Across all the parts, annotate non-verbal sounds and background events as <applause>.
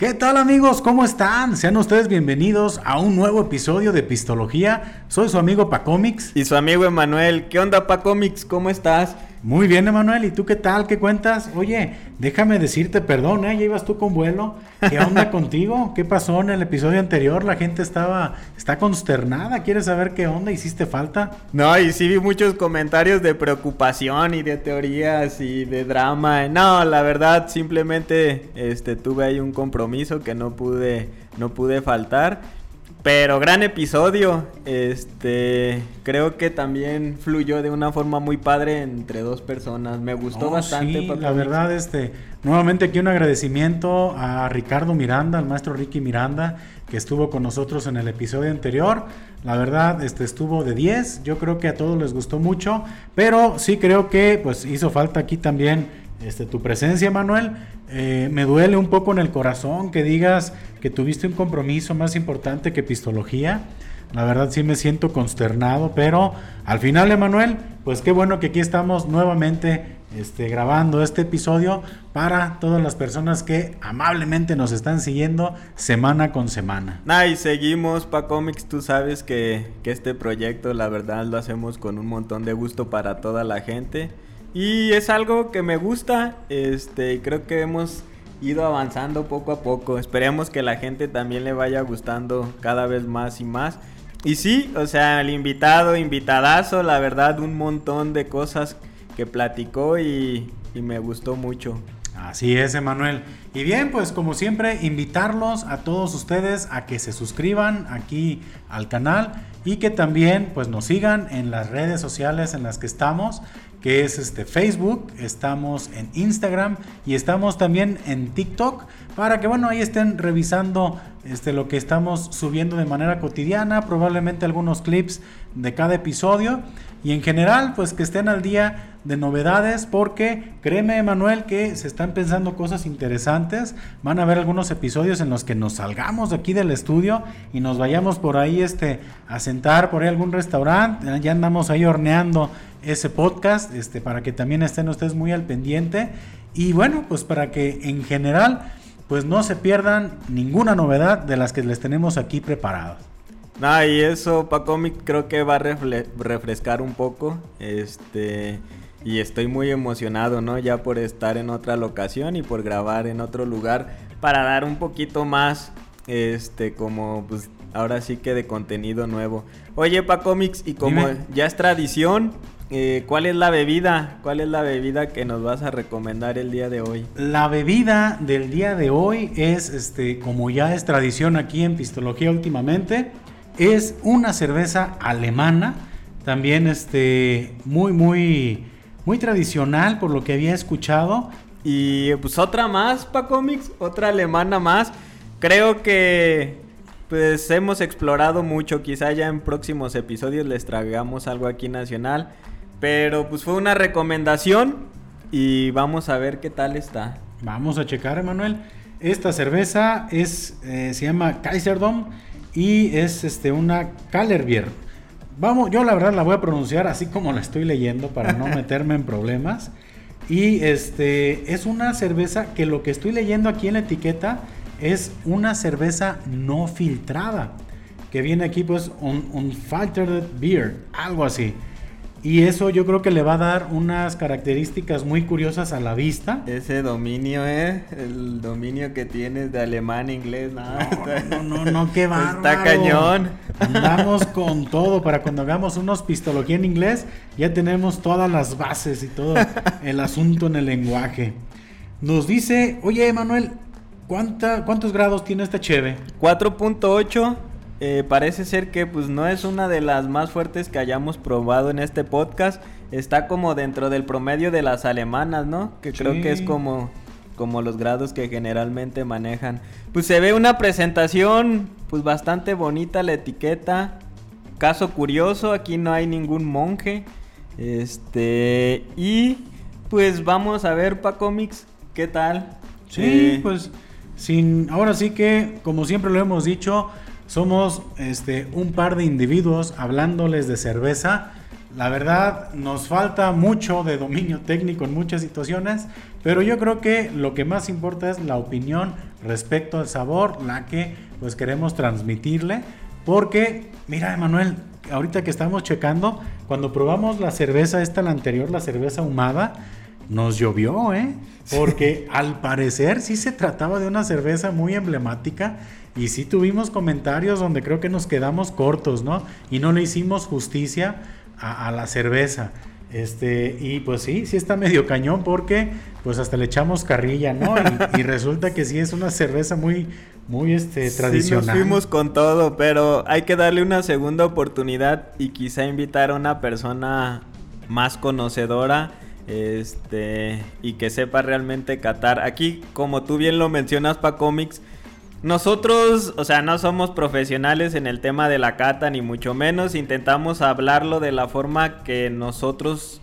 ¿Qué tal amigos? ¿Cómo están? Sean ustedes bienvenidos a un nuevo episodio de Pistología. Soy su amigo Pacomics. Y su amigo Emanuel. ¿Qué onda Pacomics? ¿Cómo estás? Muy bien, Emanuel. ¿Y tú qué tal? ¿Qué cuentas? Oye, déjame decirte, perdón, ¿eh? Ya ibas tú con vuelo. ¿Qué onda <laughs> contigo? ¿Qué pasó en el episodio anterior? La gente estaba, está consternada. ¿Quieres saber qué onda? ¿Hiciste falta? No, y sí vi muchos comentarios de preocupación y de teorías y de drama. No, la verdad, simplemente este, tuve ahí un compromiso que no pude, no pude faltar. Pero gran episodio. Este, creo que también fluyó de una forma muy padre entre dos personas. Me gustó Oh, bastante. sí, la verdad, este, nuevamente aquí un agradecimiento a Ricardo Miranda, al maestro Ricky Miranda, que estuvo con nosotros en el episodio anterior. La verdad, este estuvo de 10. Yo creo que a todos les gustó mucho, pero sí creo que pues hizo falta aquí también este, tu presencia, Manuel. Eh, me duele un poco en el corazón que digas que tuviste un compromiso más importante que pistología. La verdad sí me siento consternado, pero al final, Emanuel, pues qué bueno que aquí estamos nuevamente este, grabando este episodio para todas las personas que amablemente nos están siguiendo semana con semana. Nah, seguimos, Pacomics. Tú sabes que, que este proyecto, la verdad, lo hacemos con un montón de gusto para toda la gente. Y es algo que me gusta. Este, creo que hemos ido avanzando poco a poco. Esperemos que la gente también le vaya gustando cada vez más y más. Y sí, o sea, el invitado, invitadazo, la verdad, un montón de cosas que platicó y, y me gustó mucho. Así es, Emanuel. Y bien, pues como siempre, invitarlos a todos ustedes a que se suscriban aquí al canal y que también pues nos sigan en las redes sociales en las que estamos, que es este Facebook, estamos en Instagram y estamos también en TikTok para que bueno, ahí estén revisando este lo que estamos subiendo de manera cotidiana, probablemente algunos clips de cada episodio y en general pues que estén al día de novedades porque créeme Manuel que se están pensando cosas interesantes. Van a haber algunos episodios en los que nos salgamos de aquí del estudio y nos vayamos por ahí este a sentar por ahí algún restaurante. Ya andamos ahí horneando ese podcast este para que también estén ustedes muy al pendiente. Y bueno pues para que en general pues no se pierdan ninguna novedad de las que les tenemos aquí preparadas No, y eso, Pacomic, creo que va a refrescar un poco. Este. Y estoy muy emocionado, ¿no? Ya por estar en otra locación y por grabar en otro lugar. Para dar un poquito más. Este, como pues. Ahora sí que de contenido nuevo. Oye, Pacomics, y como Dime. ya es tradición. eh, ¿Cuál es la bebida? ¿Cuál es la bebida que nos vas a recomendar el día de hoy? La bebida del día de hoy es, este, como ya es tradición aquí en Pistología últimamente, es una cerveza alemana, también este, muy, muy, muy tradicional por lo que había escuchado. Y pues otra más, Pacomics, otra alemana más. Creo que pues hemos explorado mucho, quizá ya en próximos episodios les traigamos algo aquí nacional, pero pues fue una recomendación y vamos a ver qué tal está. Vamos a checar, Emanuel. Esta cerveza es, eh, se llama Kaiserdom y es este, una Kallerbier. Vamos, yo la verdad la voy a pronunciar así como la estoy leyendo para no <laughs> meterme en problemas. Y este es una cerveza que lo que estoy leyendo aquí en la etiqueta es una cerveza no filtrada. Que viene aquí pues un, un filtered beer, algo así. Y eso yo creo que le va a dar unas características muy curiosas a la vista. Ese dominio, eh, el dominio que tienes de alemán, inglés, nada. No, <laughs> no, no, no, qué bárbaro. Está cañón. Andamos <laughs> con todo para cuando hagamos unos pistología en inglés, ya tenemos todas las bases y todo el asunto en el lenguaje. Nos dice, oye, Manuel, ¿cuánta, ¿cuántos grados tiene esta cheve? 4.8 eh, parece ser que pues no es una de las más fuertes que hayamos probado en este podcast. Está como dentro del promedio de las alemanas, ¿no? Que creo que es como, como los grados que generalmente manejan. Pues se ve una presentación pues bastante bonita la etiqueta. Caso curioso, aquí no hay ningún monje. Este y pues vamos a ver Pacomics, ¿qué tal? Sí, Eh, pues sin, ahora sí que, como siempre lo hemos dicho, somos este, un par de individuos hablándoles de cerveza. La verdad, nos falta mucho de dominio técnico en muchas situaciones, pero yo creo que lo que más importa es la opinión respecto al sabor, la que pues queremos transmitirle. Porque, mira, Emanuel, ahorita que estamos checando, cuando probamos la cerveza, esta la anterior, la cerveza ahumada, nos llovió, ¿eh? Porque al parecer sí se trataba de una cerveza muy emblemática y sí tuvimos comentarios donde creo que nos quedamos cortos, ¿no? Y no le hicimos justicia a, la cerveza. Este, y pues sí, sí está medio cañón porque pues hasta le echamos carrilla, ¿no? Y, <laughs> resulta que sí es una cerveza muy, muy este, tradicional. Sí, nos fuimos con todo, pero hay que darle una segunda oportunidad y quizá invitar a una persona más conocedora este y que sepa realmente catar. Aquí, como tú bien lo mencionas, para cómics, nosotros, o sea, no somos profesionales en el tema de la cata, ni mucho menos. Intentamos hablarlo de la forma que nosotros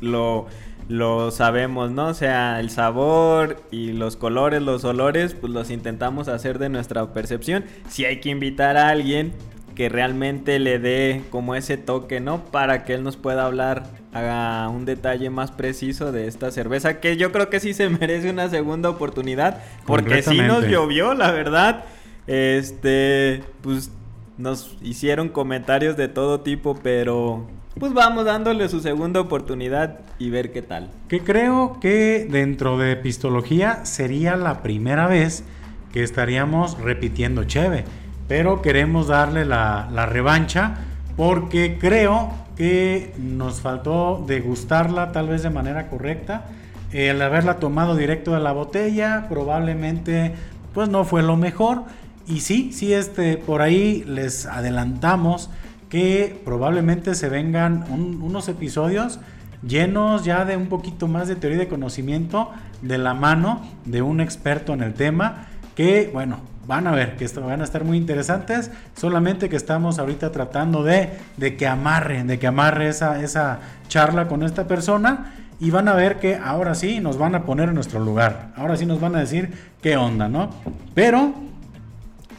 lo, lo sabemos, ¿no? O sea, el sabor y los colores, los olores, pues los intentamos hacer de nuestra percepción. Si hay que invitar a alguien que realmente le dé como ese toque, ¿no? Para que él nos pueda hablar a un detalle más preciso de esta cerveza, que yo creo que sí se <laughs> merece una segunda oportunidad, porque sí nos llovió, la verdad. Este, pues nos hicieron comentarios de todo tipo, pero pues vamos dándole su segunda oportunidad y ver qué tal. Que creo que dentro de Epistología sería la primera vez que estaríamos repitiendo Cheve pero queremos darle la, revancha porque creo que nos faltó degustarla tal vez de manera correcta. El haberla tomado directo de la botella probablemente pues no fue lo mejor. Y sí, sí, este, por ahí les adelantamos que probablemente se vengan unos episodios llenos ya de un poquito más de teoría de conocimiento de la mano de un experto en el tema que, bueno, van a ver que esto, van a estar muy interesantes. Solamente que estamos ahorita tratando de, de que amarren, de que amarre esa, esa charla con esta persona. Y van a ver que ahora sí nos van a poner en nuestro lugar. Ahora sí nos van a decir qué onda, ¿no? Pero,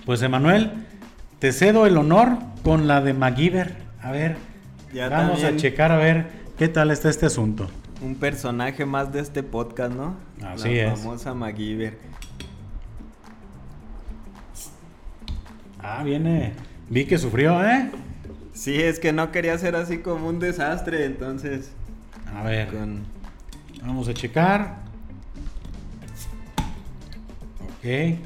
pues Emanuel, te cedo el honor con la de MacGyver. A ver, ya vamos a checar a ver qué tal está este asunto. Un personaje más de este podcast, ¿no? Así es. La famosa MacGyver. Ah, viene. Vi que sufrió, ¿eh? Sí, es que no quería ser así como un desastre, entonces. A ver. Vamos a checar. Ok.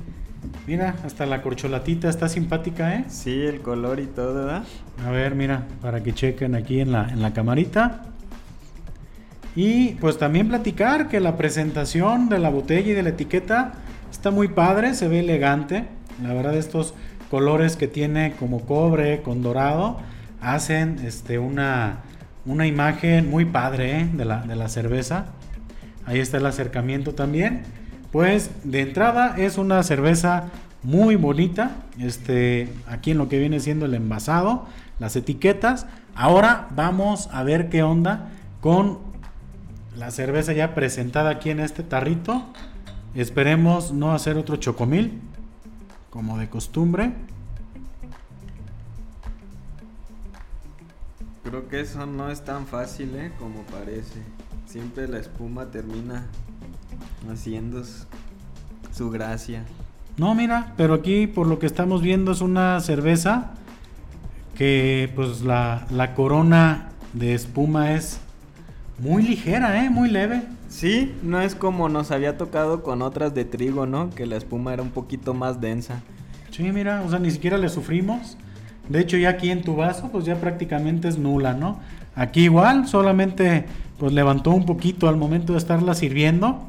Mira, hasta la corcholatita está simpática, ¿eh? Sí, el color y todo, ¿verdad? A ver, mira, para que chequen aquí en la, en la camarita. Y pues también platicar que la presentación de la botella y de la etiqueta está muy padre, se ve elegante. La verdad, estos colores que tiene como cobre con dorado hacen este, una, una imagen muy padre ¿eh? de, la, de la cerveza. Ahí está el acercamiento también. Pues de entrada es una cerveza muy bonita. Este, aquí en lo que viene siendo el envasado, las etiquetas. Ahora vamos a ver qué onda con la cerveza ya presentada aquí en este tarrito. Esperemos no hacer otro chocomil como de costumbre. Creo que eso no es tan fácil, ¿eh? Como parece. Siempre la espuma termina haciendo su gracia. No, mira, pero aquí por lo que estamos viendo es una cerveza que pues la, la corona de espuma es muy ligera, ¿eh? Muy leve. Sí, no es como nos había tocado con otras de trigo, ¿no? Que la espuma era un poquito más densa. Sí, mira, o sea, ni siquiera le sufrimos. De hecho, ya aquí en tu vaso, pues ya prácticamente es nula, ¿no? Aquí igual, solamente pues levantó un poquito al momento de estarla sirviendo.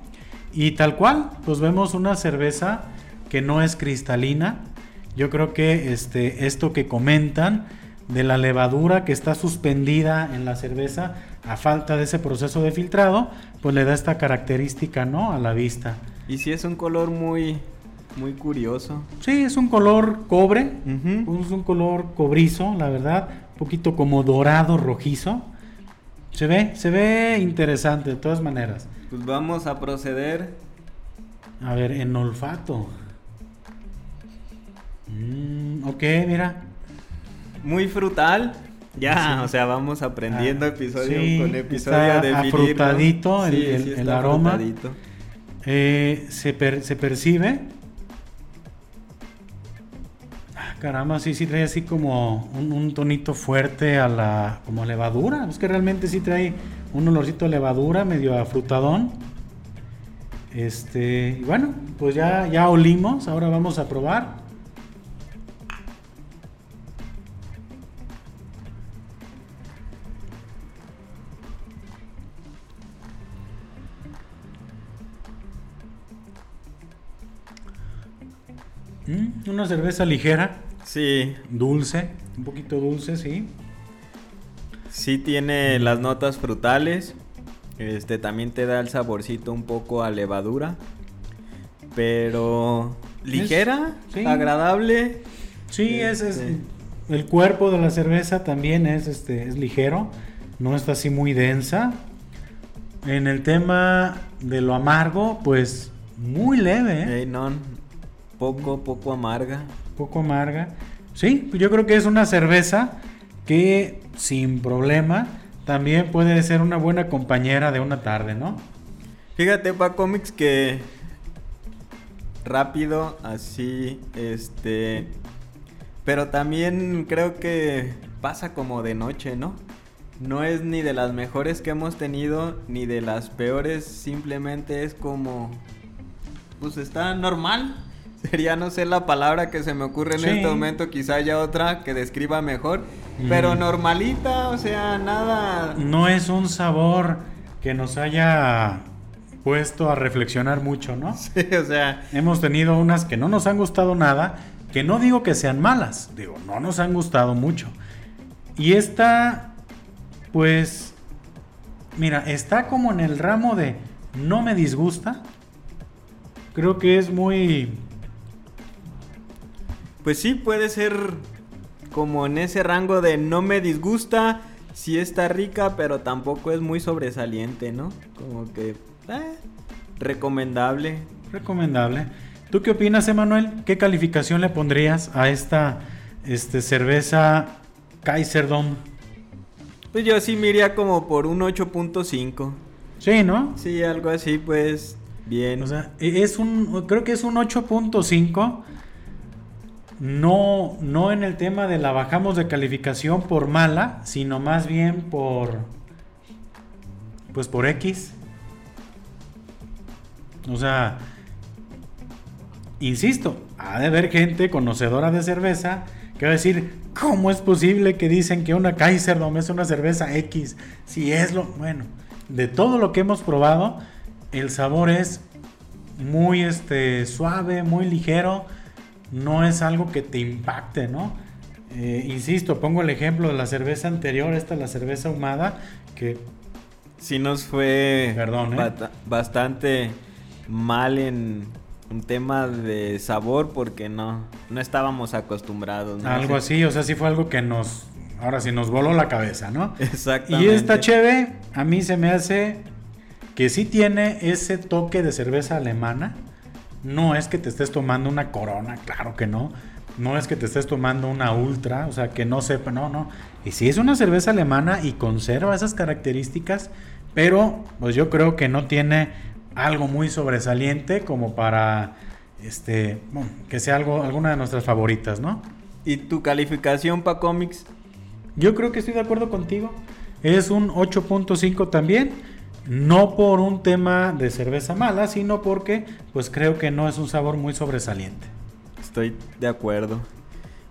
Y tal cual, pues vemos una cerveza que no es cristalina. Yo creo que este, esto que comentan de la levadura que está suspendida en la cerveza a falta de ese proceso de filtrado, pues le da esta característica, ¿no? A la vista. Y si es un color muy, muy curioso. Sí, es un color cobre, es un color cobrizo, la verdad, un poquito como dorado, rojizo. Se ve, se ve interesante de todas maneras. Pues vamos a proceder. A ver, en olfato. Mm, ok, mira. Muy frutal. Ya, o sea, vamos aprendiendo ah, episodio con episodio a definirlo. Afrutadito el, el, aroma. Eh, se, se percibe Caramba, sí, sí trae así como un, tonito fuerte a la como levadura. Es que realmente sí trae un olorcito de levadura, medio afrutadón. Este, y bueno, pues ya, ya olimos, ahora vamos a probar. Mm, una cerveza ligera. Sí. Dulce, un poquito dulce, sí. Sí tiene las notas frutales. Este también te da el saborcito un poco a levadura. Pero ligera, agradable. Sí, es, este. el cuerpo de la cerveza también es este es ligero, no está así muy densa. En el tema de lo amargo, pues muy leve. ¿eh? no, poco, poco amarga. Poco amarga. Sí, yo creo que es una cerveza que sin problema también puede ser una buena compañera de una tarde, ¿no? Fíjate, pa cómics que rápido, así, este, pero también creo que pasa como de noche, ¿no? No es ni de las mejores que hemos tenido, ni de las peores, simplemente es como, pues está normal. <laughs> Sería, no sé la palabra que se me ocurre en este momento, quizá haya otra que describa mejor, pero normalita, o sea, nada... No es un sabor que nos haya puesto a reflexionar mucho, ¿no? <laughs> Sí, o sea... Hemos tenido unas que no nos han gustado nada, que no digo que sean malas, digo, no nos han gustado mucho. Y esta, pues, mira, está como en el ramo de no me disgusta. Creo que es muy pues sí, puede ser como en ese rango de no me disgusta, sí está rica, pero tampoco es muy sobresaliente, ¿no? Como que eh, recomendable. Recomendable. ¿Tú qué opinas, Emanuel? ¿Qué calificación le pondrías a esta este, cerveza Kaiserdom? Pues yo sí me iría como por un 8.5. Sí, ¿no? Sí, algo así, pues bien. O sea, e, es un, creo que es un 8.5 no, no en el tema de la bajamos de calificación por mala, sino más bien por, pues por X. O sea, insisto, ha de haber gente conocedora de cerveza que va a decir, ¿cómo es posible que dicen que una Kaiserdom es una cerveza X? Si es lo, bueno, de todo lo que hemos probado, el sabor es muy este, suave, muy ligero no es algo que te impacte, ¿no? Eh, insisto, pongo el ejemplo de la cerveza anterior, esta la cerveza ahumada, que... Sí nos fue Perdón, ¿eh? bastante mal en un tema de sabor porque no, no estábamos acostumbrados. Algo así, o sea, sí fue algo que nos, ahora sí nos voló la cabeza, ¿no? Exactamente. Y esta cheve, a mí se me hace que sí tiene ese toque de cerveza alemana no es que te estés tomando una corona, claro que no. No es que te estés tomando una ultra, o sea, que no sepa, no, no. Y si es una cerveza alemana y conserva esas características, pero pues yo creo que no tiene algo muy sobresaliente como para este, bueno, que sea algo alguna de nuestras favoritas, ¿no? ¿Y tu calificación para cómics? Yo creo que estoy de acuerdo contigo. Es un 8.5 también. No por un tema de cerveza mala, sino porque pues creo que no es un sabor muy sobresaliente. Estoy de acuerdo.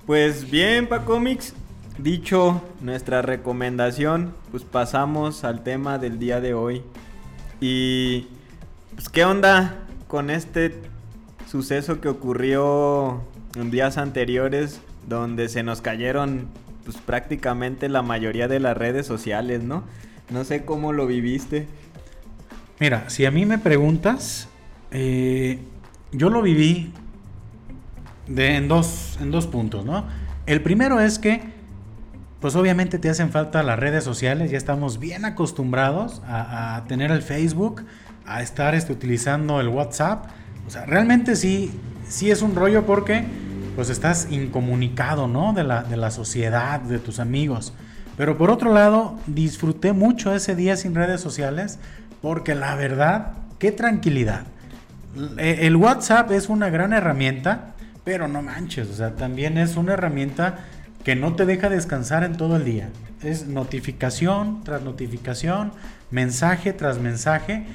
Pues bien, pa cómics, dicho nuestra recomendación, pues pasamos al tema del día de hoy. Y pues qué onda con este suceso que ocurrió en días anteriores donde se nos cayeron pues prácticamente la mayoría de las redes sociales, ¿no? No sé cómo lo viviste. Mira, si a mí me preguntas, eh, yo lo viví en, dos, en dos puntos, ¿no? El primero es que, pues obviamente te hacen falta las redes sociales, ya estamos bien acostumbrados a, tener el Facebook, a estar este, utilizando el WhatsApp. O sea, realmente sí, sí es un rollo porque pues estás incomunicado, ¿no? De la, de la sociedad, de tus amigos. Pero por otro lado, disfruté mucho ese día sin redes sociales porque la verdad, qué tranquilidad. El WhatsApp es una gran herramienta, pero no manches, o sea, también es una herramienta que no te deja descansar en todo el día. Es notificación tras notificación, mensaje tras mensaje.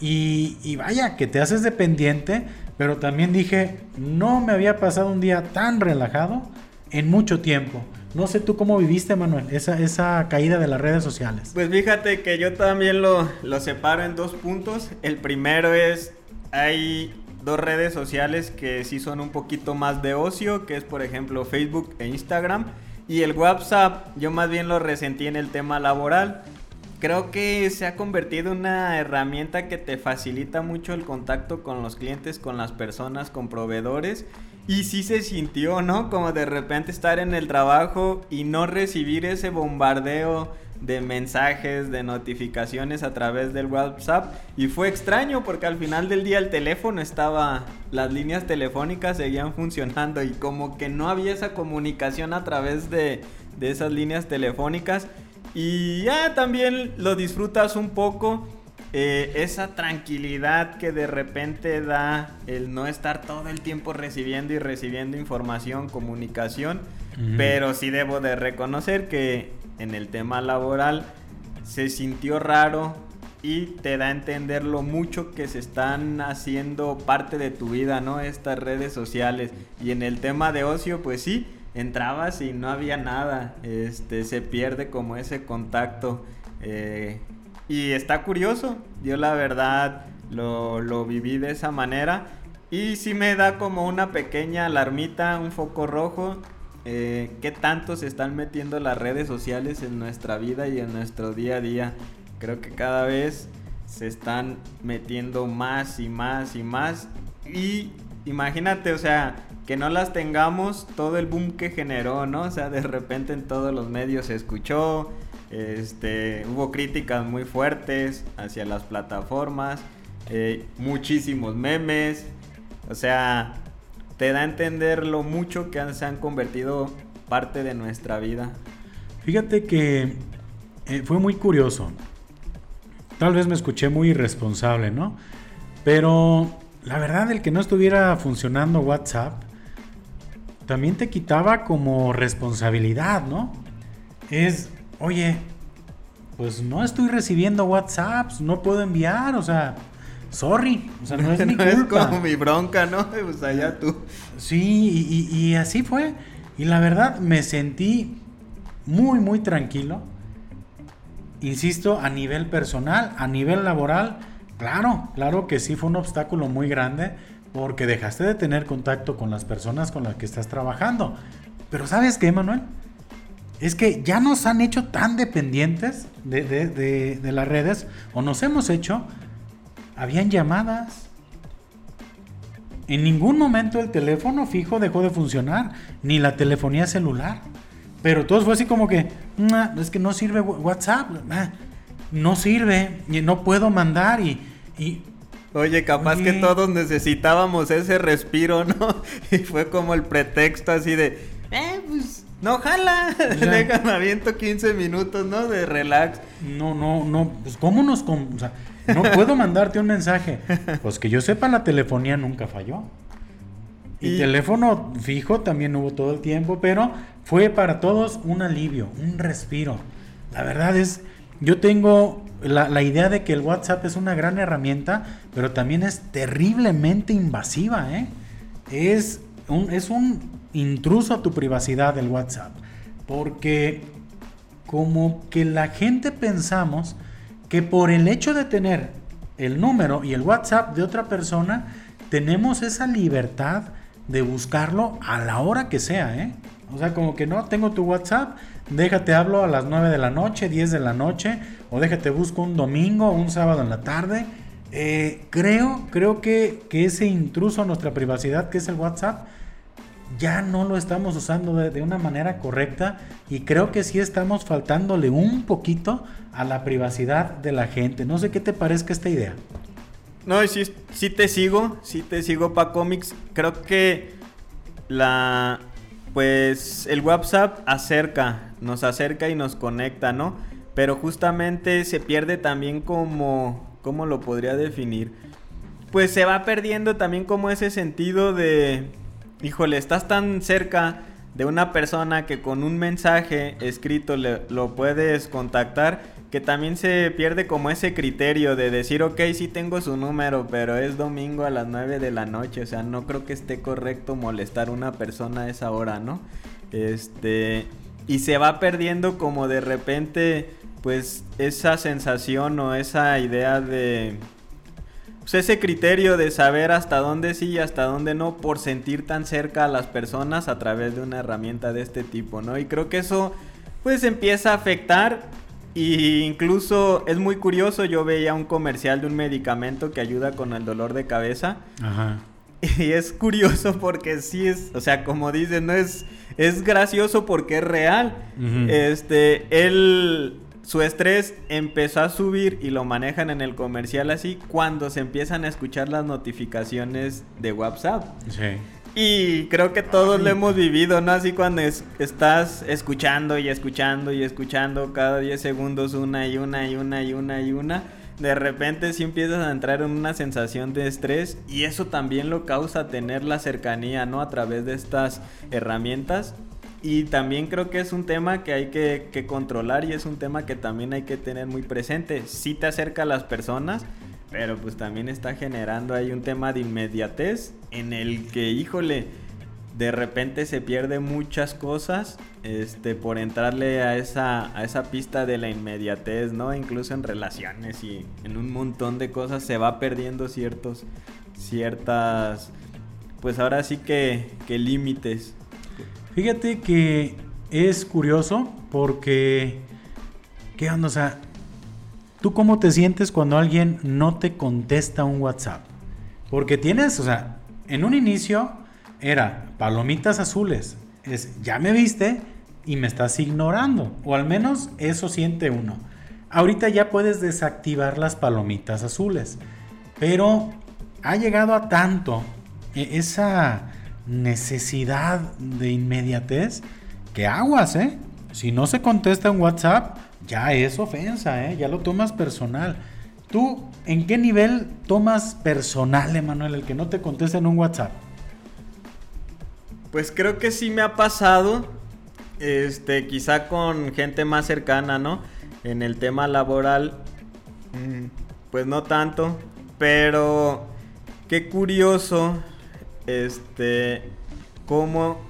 Y, y, vaya, que te haces dependiente, pero también dije, no me había pasado un día tan relajado en mucho tiempo. No sé tú cómo viviste, Manuel, esa, esa caída de las redes sociales. Pues fíjate que yo también lo, lo separo en dos puntos. El primero es, hay dos redes sociales que sí son un poquito más de ocio, que es por ejemplo Facebook e Instagram. Y el WhatsApp, yo más bien lo resentí en el tema laboral. Creo que se ha convertido en una herramienta que te facilita mucho el contacto con los clientes, con las personas, con proveedores y sí se sintió, ¿no? Como de repente estar en el trabajo y no recibir ese bombardeo de mensajes, de notificaciones a través del WhatsApp. Y fue extraño porque al final del día el teléfono estaba, las líneas telefónicas seguían funcionando y como que no había esa comunicación a través de, de esas líneas telefónicas. Y ya también lo disfrutas un poco eh, esa tranquilidad que de repente da el no estar todo el tiempo recibiendo y recibiendo información, comunicación, pero sí debo de reconocer que en el tema laboral se sintió raro y te da a entender lo mucho que se están haciendo parte de tu vida, ¿no? Estas redes sociales. Y en el tema de ocio, pues sí, entrabas y no había nada. Este, se pierde como ese contacto. Eh, y está curioso. Yo la verdad lo, viví de esa manera. Y sí me da como una pequeña alarmita, un foco rojo. Eh, ¿Qué tanto se están metiendo las redes sociales en nuestra vida y en nuestro día a día? Creo que cada vez se están metiendo más y más y más. Y imagínate, o sea, que no las tengamos todo el boom que generó, ¿no? O sea, de repente en todos los medios se escuchó, este, hubo críticas muy fuertes hacia las plataformas, eh, muchísimos memes, o sea, te da a entender lo mucho que se han convertido parte de nuestra vida. Fíjate que eh, fue muy curioso. Tal vez me escuché muy irresponsable, ¿no? Pero la verdad, el que no estuviera funcionando WhatsApp, también te quitaba como responsabilidad, ¿no? Es, oye, pues no estoy recibiendo WhatsApps, no puedo enviar, o sea, sorry, o sea, no es <laughs> mi culpa. Es como mi bronca, ¿no? <laughs> Pues allá tú. Sí, y, así fue. Y la verdad me sentí muy, muy tranquilo. Insisto, a nivel personal, a nivel laboral, claro, claro que sí fue un obstáculo muy grande porque dejaste de tener contacto con las personas con las que estás trabajando. Pero ¿sabes qué, Manuel? es que ya nos han hecho tan dependientes de, las redes, o nos hemos hecho, habían llamadas. En ningún momento el teléfono fijo dejó de funcionar, ni la telefonía celular. Pero todo fue así como que, es que no sirve WhatsApp, no sirve, no puedo mandar y... Oye, capaz que todos necesitábamos ese respiro, ¿no? <laughs> Y fue como el pretexto así de, eh, pues no, jala. <laughs> Déjame aviento 15 minutos, ¿no? De relax. No, no, no. Pues, ¿cómo nos.? O sea, no puedo mandarte un mensaje. Pues que yo sepa, la telefonía nunca falló. Y, teléfono fijo también hubo todo el tiempo, pero fue para todos un alivio, un respiro. La verdad es, yo tengo la, la, idea de que el WhatsApp es una gran herramienta, pero también es terriblemente invasiva, ¿eh? Es un, es un intruso a tu privacidad del WhatsApp. Porque como que la gente pensamos que por el hecho de tener el número y el WhatsApp de otra persona, tenemos esa libertad de buscarlo a la hora que sea, ¿eh? O sea, como que no, tengo tu WhatsApp, déjate hablo a las 9 de la noche, 10 de la noche, o déjate busco un domingo, un sábado en la tarde. Eh, creo, creo que, que ese intruso a nuestra privacidad, que es el WhatsApp, ya no lo estamos usando de, una manera correcta y creo que sí estamos faltándole un poquito a la privacidad de la gente. No sé qué te parezca esta idea. No, sí, sí te sigo, sí te sigo para cómics. Creo que la pues el WhatsApp acerca, nos acerca y nos conecta, ¿no? Pero justamente se pierde también como ¿cómo lo podría definir? Pues se va perdiendo también como ese sentido de híjole, estás tan cerca de una persona que con un mensaje escrito le, lo puedes contactar, que también se pierde como ese criterio de decir, ok, sí tengo su número, pero es domingo a las 9 de la noche, o sea, no creo que esté correcto molestar a una persona a esa hora, ¿no? Este, y se va perdiendo como de repente, pues, esa sensación o esa idea de pues ese criterio de saber hasta dónde sí y hasta dónde no por sentir tan cerca a las personas a través de una herramienta de este tipo, ¿no? Y creo que eso pues empieza a afectar y incluso es muy curioso, yo veía un comercial de un medicamento que ayuda con el dolor de cabeza. Ajá. Y es curioso porque sí es, o sea, como dicen, no es es gracioso porque es real. Este, él su estrés empezó a subir y lo manejan en el comercial así cuando se empiezan a escuchar las notificaciones de WhatsApp. Sí. Y creo que todos lo hemos vivido, ¿no? Así cuando estás escuchando y escuchando y escuchando cada 10 segundos una y una y una y una y una. De repente sí empiezas a entrar en una sensación de estrés y eso también lo causa tener la cercanía, ¿no? A través de estas herramientas y también creo que es un tema que hay que, controlar y es un tema que también hay que tener muy presente. Sí te acerca a las personas, pero pues también está generando ahí un tema de inmediatez en el que, híjole, de repente se pierde muchas cosas este, por entrarle a esa, a esa pista de la inmediatez, ¿no? Incluso en relaciones y en un montón de cosas se va perdiendo ciertos, ciertas, pues ahora sí que, que límites. Fíjate que es curioso porque, ¿qué onda? O sea, ¿tú cómo te sientes cuando alguien no te contesta un WhatsApp? Porque tienes, o sea, en un inicio era palomitas azules. Es, ya me viste y me estás ignorando. O al menos eso siente uno. Ahorita ya puedes desactivar las palomitas azules. Pero ha llegado a tanto e, esa necesidad de inmediatez, que aguas, ¿eh? Si no se contesta en WhatsApp, ya es ofensa, ¿eh? Ya lo tomas personal. ¿Tú en qué nivel tomas personal, Emanuel, el que no te contesta en un WhatsApp? Pues creo que sí me ha pasado, este, quizá con gente más cercana, ¿no? En el tema laboral, mm, pues no tanto, pero qué curioso este, cómo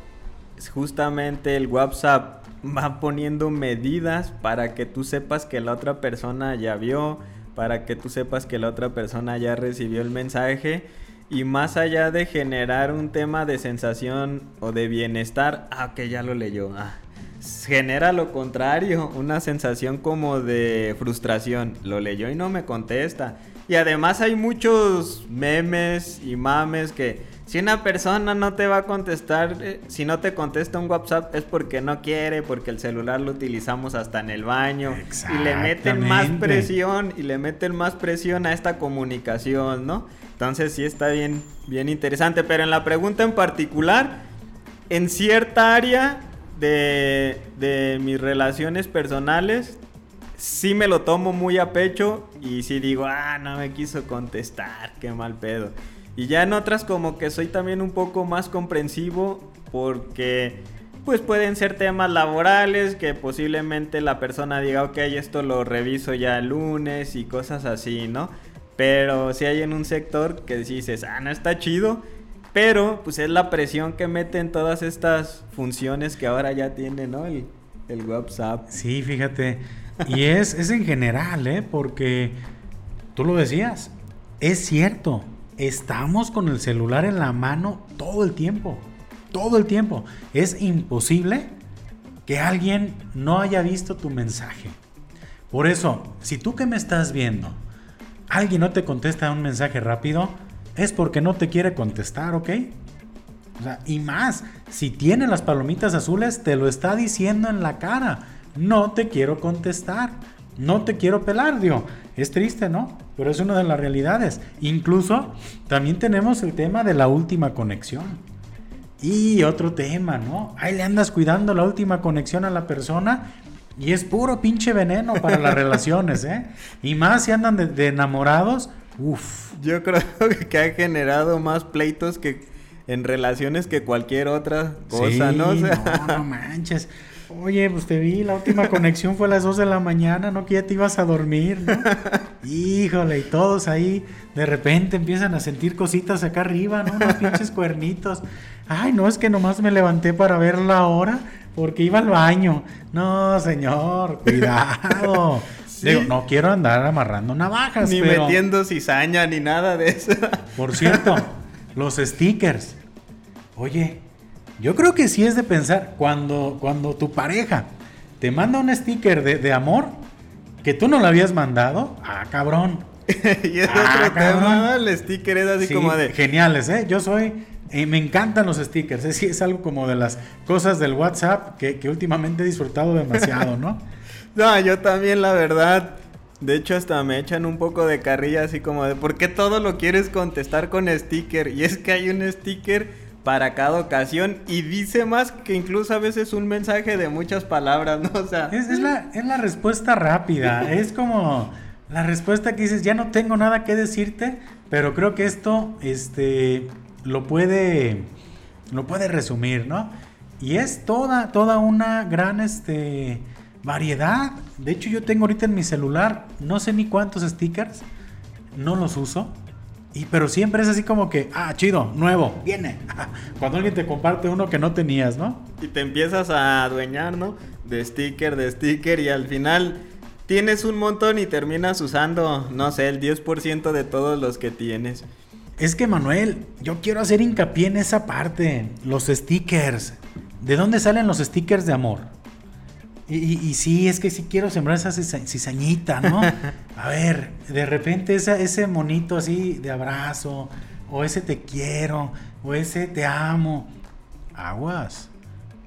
justamente el WhatsApp <laughs> va poniendo medidas para que tú sepas que la otra persona ya vio, para que tú sepas que la otra persona ya recibió el mensaje y más allá de generar un tema de sensación o de bienestar, ah, que ya lo leyó, ah, genera lo contrario, una sensación como de frustración, lo leyó y no me contesta. Y además hay muchos memes y mames que si una persona no te va a contestar, eh, si no te contesta un WhatsApp es porque no quiere, porque el celular lo utilizamos hasta en el baño. Y le meten más presión y le meten más presión a esta comunicación, ¿no? Entonces sí está bien, bien interesante. Pero en la pregunta en particular, en cierta área de, de mis relaciones personales, sí me lo tomo muy a pecho y sí digo, ah, no me quiso contestar, qué mal pedo. Y ya en otras como que soy también un poco más comprensivo porque pues pueden ser temas laborales que posiblemente la persona diga, ok, esto lo reviso ya el lunes y cosas así, ¿no? Pero si hay en un sector que dices, ah, no está chido, pero pues es la presión que meten todas estas funciones que ahora ya tiene, ¿no? El, el WhatsApp. Sí, fíjate. Y es, es en general, ¿eh? Porque tú lo decías, es cierto estamos con el celular en la mano todo el tiempo. Todo el tiempo. Es imposible que alguien no haya visto tu mensaje. Por eso, si tú que me estás viendo, alguien no te contesta un mensaje rápido, es porque no te quiere contestar, ¿ok? y más, si tiene las palomitas azules, te lo está diciendo en la cara. No te quiero contestar. No te quiero pelar, digo. Es triste, ¿no? Pero es una de las realidades. Incluso también tenemos el tema de la última conexión. Y otro tema, ¿no? Ahí le andas cuidando la última conexión a la persona y es puro pinche veneno para las <laughs> relaciones, ¿eh? Y más si andan de, enamorados, uff. Yo creo <laughs> que ha generado más pleitos que en relaciones que cualquier otra cosa, ¿no? no, no manches. Oye, pues te vi, la última conexión fue a las 2 de la mañana, ¿no? Que ya te ibas a dormir, ¿no? <laughs> Híjole, y todos ahí de repente empiezan a sentir cositas acá arriba, ¿no? Unos pinches cuernitos. Ay, no, es que nomás me levanté para ver la hora porque iba al baño. No, señor, <laughs> cuidado. Digo, no quiero andar amarrando navajas. Ni metiendo cizaña ni nada de eso. Por cierto, <laughs> los stickers. Oye, yo creo que sí es de pensar cuando, cuando tu pareja te manda un sticker de, amor que tú no lo habías mandado. Ah, cabrón. <laughs> y es ah, otro tema, el sticker es así como de. Geniales, ¿eh? Yo soy. Eh, me encantan los stickers. Es, es algo como de las cosas del WhatsApp que, que últimamente he disfrutado demasiado, ¿no? <laughs> no, yo también, la verdad. De hecho, hasta me echan un poco de carrilla, así como de, ¿por qué todo lo quieres contestar con sticker? Y es que hay un sticker para cada ocasión y dice más que incluso a veces un mensaje de muchas palabras, ¿no? O sea... Es, la, es la respuesta rápida, <laughs> es como la respuesta que dices, ya no tengo nada que decirte, pero creo que esto, este, lo puede, lo puede resumir, ¿no? Y es toda, toda una gran, este, variedad. De hecho, yo tengo ahorita en mi celular, no sé ni cuántos stickers, no los uso y pero siempre es así como que, ah, chido, nuevo, viene. <laughs> Cuando alguien te comparte uno que no tenías, ¿no? Y te empiezas a adueñar, ¿no? De sticker, de sticker y al final tienes un montón y terminas usando, no sé, el 10% de todos los que tienes. Es que Manuel, yo quiero hacer hincapié en esa parte, los stickers. ¿De dónde salen los stickers de amor? Y, sí, es que sí quiero sembrar esa cizañita, ¿no? <laughs> A ver, de repente esa, ese monito así de abrazo, o ese te quiero, o ese te amo. Aguas.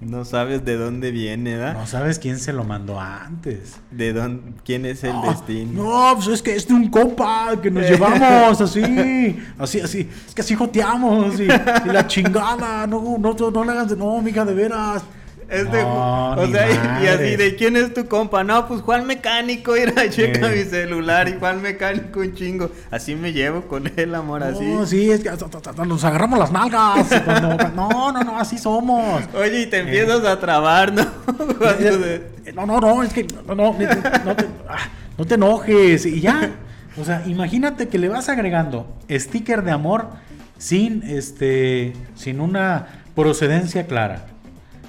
No sabes de dónde viene, ¿verdad? No sabes quién se lo mandó antes. ¿De dónde? ¿Quién es el destino? No, pues es que es de un compa que nos <laughs> llevamos así, así, así. Es que así joteamos y, y la chingada. No, no, no, no le hagas de no, mija, de veras. Es de, o sea, y, así de quién es tu compa, no, pues Juan Mecánico, <laughs> ir checa mi celular y Juan Mecánico un chingo. Así me llevo con él, amor, así. No, sí, es que nos agarramos las nalgas. <laughs> no, no, no, así somos. Oye, y te empiezas a trabar, ¿no? <laughs> no, no, no, es que no, no, no, te, ah, no te enojes. Y ya. O sea, imagínate que le vas agregando sticker de amor sin este sin una procedencia clara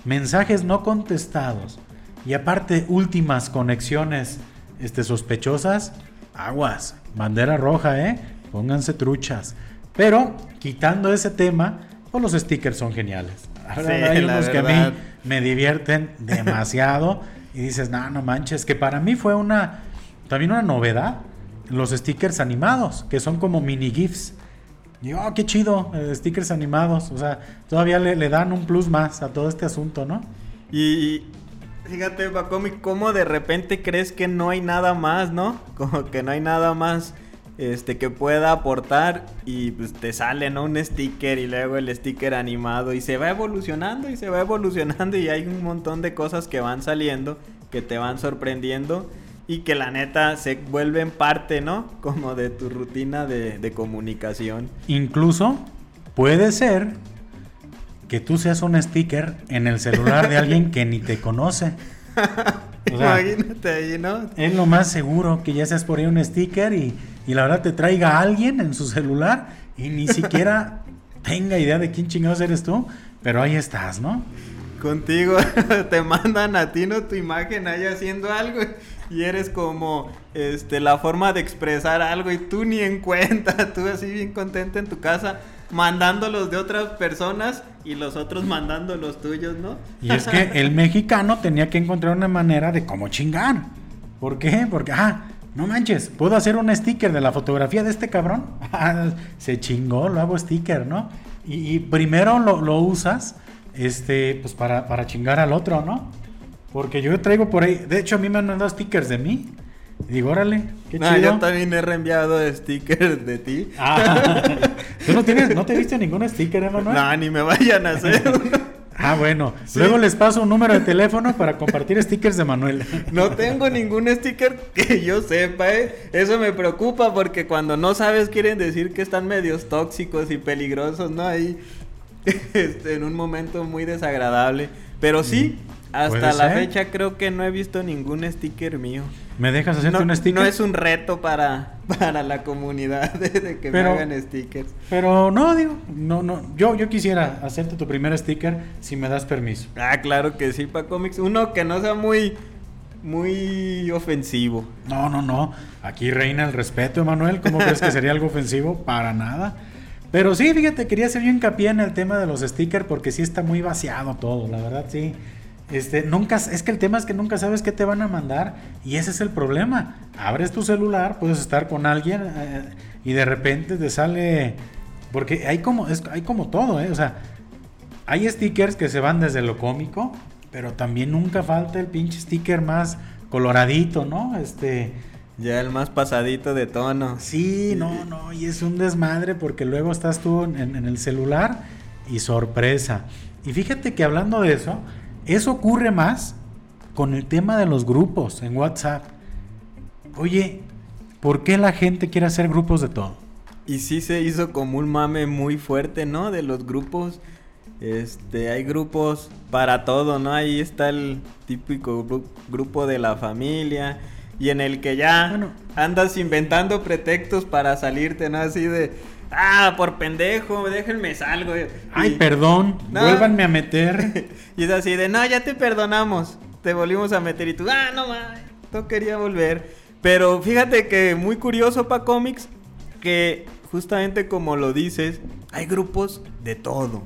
mensajes no contestados y aparte últimas conexiones este, sospechosas, aguas, bandera roja, ¿eh? Pónganse truchas. Pero quitando ese tema, pues los stickers son geniales. hay unos que a mí me divierten demasiado y dices, no, no manches, que para mí fue una, también una novedad, los stickers animados, que son como mini GIFs. Y oh, qué chido, eh, stickers animados. O sea, todavía le, dan un plus más a todo este asunto, ¿no? Y fíjate, Bacomi, cómo de repente crees que no hay nada más, ¿no? <laughs> Como que no hay nada más este que pueda aportar y pues te sale ¿no? un sticker y luego el sticker animado y se va evolucionando y se va evolucionando y hay un montón de cosas que van saliendo que te van sorprendiendo y que la neta se vuelven parte, ¿no? <laughs> Como de tu rutina de, comunicación. Incluso puede ser que tú seas un sticker en el celular de alguien que ni te conoce. <laughs> Imagínate ahí, ¿no? Es lo más seguro que ya seas por ahí un sticker y, y la verdad te traiga a alguien en su celular y ni <laughs> siquiera tenga idea de quién chingados eres tú, pero ahí estás, ¿no? Contigo te mandan a ti, ¿no? Tu imagen ahí haciendo algo y eres como este la forma de expresar algo y tú ni en cuenta, <laughs> tú así bien contenta en tu casa mandándolos de otras personas y los otros mandando los tuyos, ¿no? Y es que el <laughs> mexicano tenía que encontrar una manera de cómo chingar. ¿Por qué? Porque, ah, no manches, ¿puedo hacer un sticker de la fotografía de este cabrón? <laughs> Se chingó, lo hago sticker, ¿no? Y, primero lo, lo, usas, este, pues para, para chingar al otro, ¿no? Porque yo traigo por ahí. De hecho, a mí me han mandado stickers de mí. Y digo, órale, qué chido. yo también he reenviado stickers de ti. Ah, <laughs> ¿Tú no, tienes, no te viste ningún sticker, Emanuel? No, ni me vayan a hacer <laughs> Ah, bueno. Luego les paso un número de teléfono para compartir stickers de Manuel. No tengo ningún sticker que yo sepa, ¿eh? Eso me preocupa porque cuando no sabes quieren decir que están medios tóxicos y peligrosos, ¿no? Ahí <laughs> este, en un momento muy desagradable. Pero sí, mm, hasta la fecha creo que no he visto ningún sticker mío. ¿Me dejas hacerte un sticker? No es un reto para, para la comunidad <laughs> de, que me hagan stickers. Pero no, digo, no, no. Yo, yo quisiera hacerte tu primer sticker si me das permiso. Ah, claro que sí, para cómics. Uno que no sea muy, muy ofensivo. No, no, no. Aquí reina el respeto, Emanuel. ¿Cómo crees que sería algo ofensivo? Para nada. Pero sí, fíjate, quería hacer yo hincapié en el tema de los stickers porque sí está muy vaciado todo, la verdad, sí. Este, nunca, es que el tema es que nunca sabes qué te van a mandar y ese es el problema. Abres tu celular, puedes estar con alguien eh, y de repente te sale, porque hay como, es, hay como todo, ¿eh? O sea, hay stickers que se van desde lo cómico, pero también nunca falta el pinche sticker más coloradito, ¿no? Este... Ya el más pasadito de tono. Sí, no, no, y es un desmadre porque luego estás tú en el celular y sorpresa. Y fíjate que hablando de eso, eso ocurre más con el tema de los grupos en WhatsApp. Oye, ¿por qué la gente quiere hacer grupos de todo? Y sí se hizo como un mame muy fuerte, ¿no? De los grupos. Este, hay grupos para todo, ¿no? Ahí está el típico grupo de la familia y en el que ya andas inventando pretextos para salirte, ¿no? Así de, Ah, por pendejo, déjenme salgo. Ay, perdón, vuélvanme a meter. <laughs> y es así de, no, ya te perdonamos. Te volvimos a meter y tú, ah, no mames, no quería volver. Pero fíjate que muy curioso para cómics que justamente como lo dices, hay grupos de todo.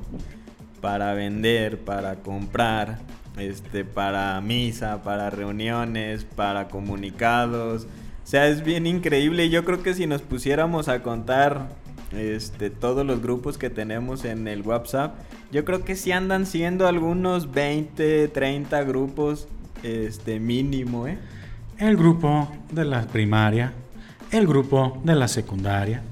Para vender, para comprar, este, para misa, para reuniones, para comunicados. O sea, es bien increíble. Yo creo que si nos pusiéramos a contar este, todos los grupos que tenemos en el WhatsApp, yo creo que sí andan siendo algunos 20, 30 grupos este, mínimo, ¿eh? El grupo de la primaria, el grupo de la secundaria,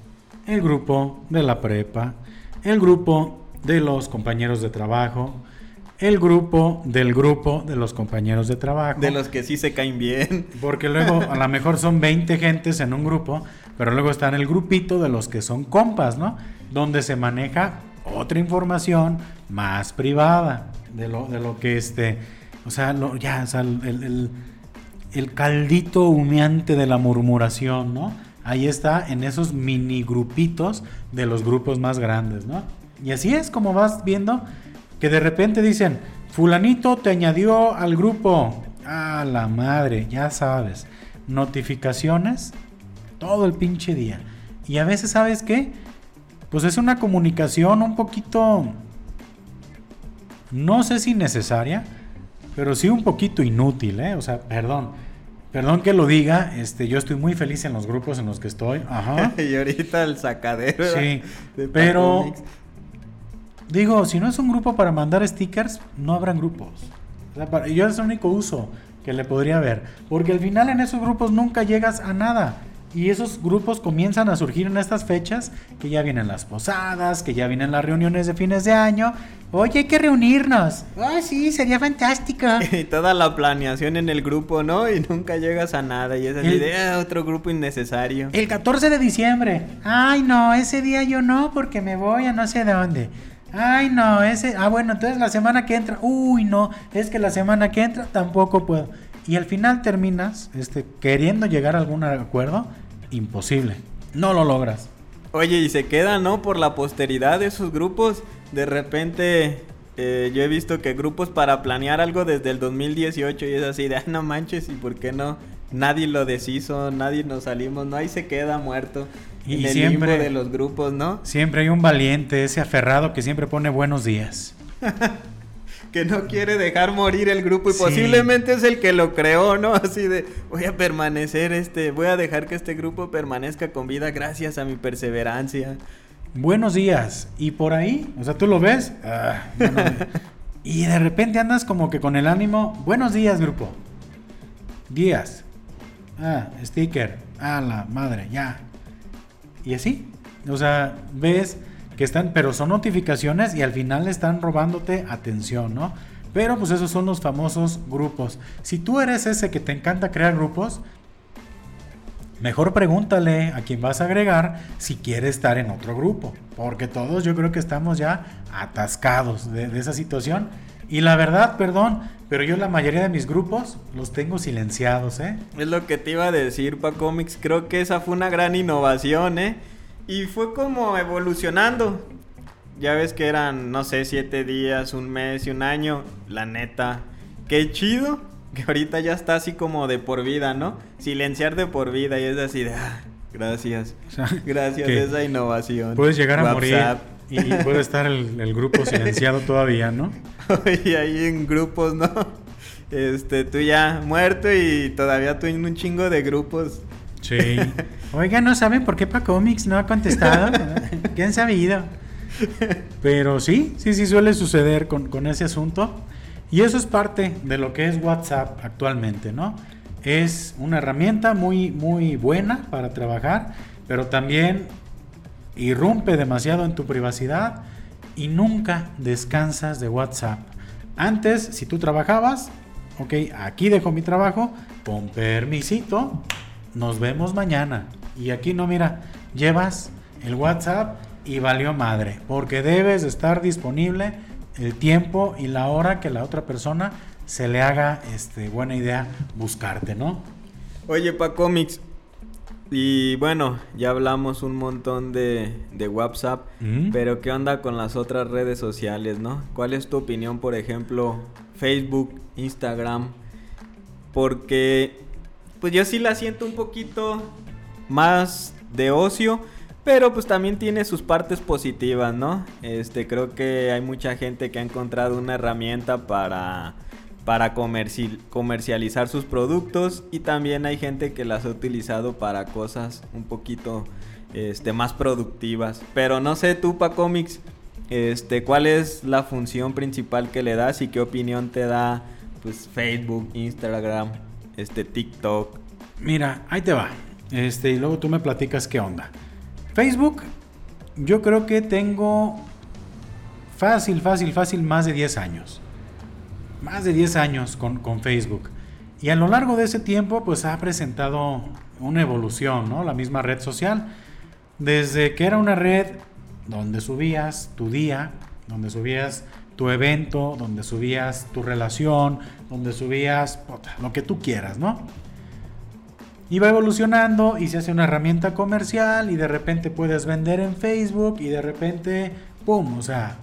el grupo de la prepa, el grupo de los compañeros de trabajo, el grupo del grupo de los compañeros de trabajo. De los que sí se caen bien. Porque luego a lo mejor son 20 gentes en un grupo, pero luego está en el grupito de los que son compas, ¿no? Donde se maneja otra información más privada de lo, de lo que este, o sea, ya, o sea, el, el caldito humeante de la murmuración, ¿no? Ahí está en esos mini grupitos de los grupos más grandes, ¿no? Y así es como vas viendo que de repente dicen, fulanito te añadió al grupo. A la madre, ya sabes. Notificaciones todo el pinche día. Y a veces, ¿sabes qué? Pues es una comunicación un poquito... No sé si necesaria, pero sí un poquito inútil, ¿eh? O sea, perdón. Perdón que lo diga, este, yo estoy muy feliz en los grupos en los que estoy. Ajá. <laughs> y ahorita el sacadero. Sí. pero Digo, si no es un grupo para mandar stickers, no habrán grupos. yo es el único uso que le podría haber. Porque al final en esos grupos nunca llegas a nada. Y esos grupos comienzan a surgir en estas fechas, que ya vienen las posadas, que ya vienen las reuniones de fines de año. Oye, hay que reunirnos. Ah, sí, sería fantástico. <laughs> Y toda la planeación en el grupo, ¿no? Y nunca llegas a nada. Y es así de ah, otro grupo innecesario. El 14 de diciembre. Ay, no, ese día yo no, porque me voy a no sé dónde. Ay, no, ese. Ah, bueno, entonces la semana que entra. Uy, no, es que la semana que entra tampoco puedo. Y al final terminas este, queriendo llegar a algún acuerdo. Imposible. No lo logras. Oye, y se queda, ¿no? Por la posteridad de esos grupos. De repente, eh, yo he visto que grupos para planear algo desde el 2018 y es así de, ah, no manches, ¿y por qué no? Nadie lo deshizo, nadie nos salimos, no, ahí se queda muerto. Y siempre de los grupos, ¿no? Siempre hay un valiente, ese aferrado que siempre pone buenos días. <laughs> que no quiere dejar morir el grupo y posiblemente es el que lo creó, ¿no? Así de voy a permanecer este, voy a dejar que este grupo permanezca con vida gracias a mi perseverancia. Buenos días. Y por ahí, o sea, tú lo ves. Ah, <laughs> y de repente andas como que con el ánimo. Buenos días, grupo. Días. Ah, sticker. Ah, la madre, ya. Y así. O sea, ves que están, pero son notificaciones y al final están robándote atención, ¿no? Pero pues esos son los famosos grupos. Si tú eres ese que te encanta crear grupos, mejor pregúntale a quien vas a agregar si quiere estar en otro grupo. Porque todos yo creo que estamos ya atascados de, esa situación. Y la verdad, perdón, pero yo la mayoría de mis grupos los tengo silenciados, ¿eh? Es lo que te iba a decir, Pa Comics. Creo que esa fue una gran innovación, ¿eh? Y fue como evolucionando. Ya ves que eran, no sé, siete días, un mes y un año. La neta, qué chido que ahorita ya está así como de por vida, ¿no? Silenciar de por vida y es así de, ah, gracias. gracias a esa innovación. Puedes llegar a morir y, puede estar el, grupo silenciado todavía, ¿no? <laughs> y ahí en grupos, ¿no? Este, tú ya muerto y todavía tú en un chingo de grupos. Sí. <laughs> Oiga, ¿no saben por qué Pa Comics no ha contestado? <laughs> ¿Qué han sabido? Pero sí, sí, sí suele suceder con, con ese asunto. Y eso es parte de lo que es WhatsApp actualmente, ¿no? Es una herramienta muy, muy buena para trabajar, pero también irrumpe demasiado en tu privacidad y nunca descansas de WhatsApp. Antes, si tú trabajabas, ok, aquí dejo mi trabajo, con permisito, nos vemos mañana. Y aquí no, mira, llevas el WhatsApp y valió madre, porque debes estar disponible el tiempo y la hora que la otra persona se le haga este, buena idea buscarte, ¿no? Oye, pa cómics. Y bueno, ya hablamos un montón de, de WhatsApp, pero ¿qué onda con las otras redes sociales, no? ¿Cuál es tu opinión, por ejemplo, Facebook, Instagram? Porque, pues yo sí la siento un poquito más de ocio pero pues también tiene sus partes positivas, ¿no? Este, creo que hay mucha gente que ha encontrado una herramienta para, para comercializar sus productos y también hay gente que las ha utilizado para cosas un poquito este, más productivas. Pero no sé tú, Pa Comics, este, ¿cuál es la función principal que le das y qué opinión te da pues, Facebook, Instagram, este, TikTok? Mira, ahí te va. Este, y luego tú me platicas qué onda. Facebook, yo creo que tengo fácil, fácil, fácil más de 10 años. Más de 10 años con, Facebook. Y a lo largo de ese tiempo, pues ha presentado una evolución, ¿no? La misma red social. Desde que era una red donde subías tu día, donde subías tu evento, donde subías tu relación, donde subías lo que tú quieras, ¿no? y va evolucionando y se hace una herramienta comercial y de repente puedes vender en Facebook y de repente, ¡pum! O sea,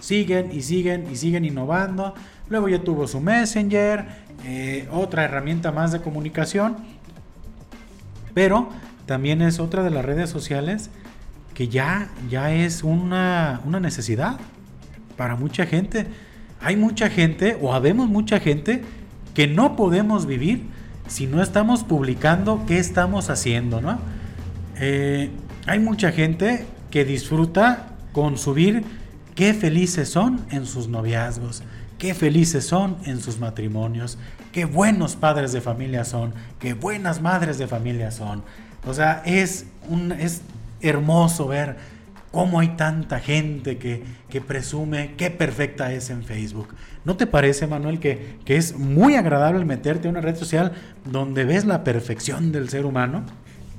siguen y siguen y siguen innovando. Luego ya tuvo su Messenger, eh, otra herramienta más de comunicación. Pero también es otra de las redes sociales que ya, ya es una, una necesidad para mucha gente. Hay mucha gente o habemos mucha gente que no podemos vivir si no estamos publicando qué estamos haciendo, ¿no? Eh, hay mucha gente que disfruta con subir qué felices son en sus noviazgos, qué felices son en sus matrimonios, qué buenos padres de familia son, qué buenas madres de familia son. O sea, es, un, es hermoso ver cómo hay tanta gente que, que presume qué perfecta es en Facebook. ¿No te parece, Manuel, que, que es muy agradable meterte a una red social donde ves la perfección del ser humano?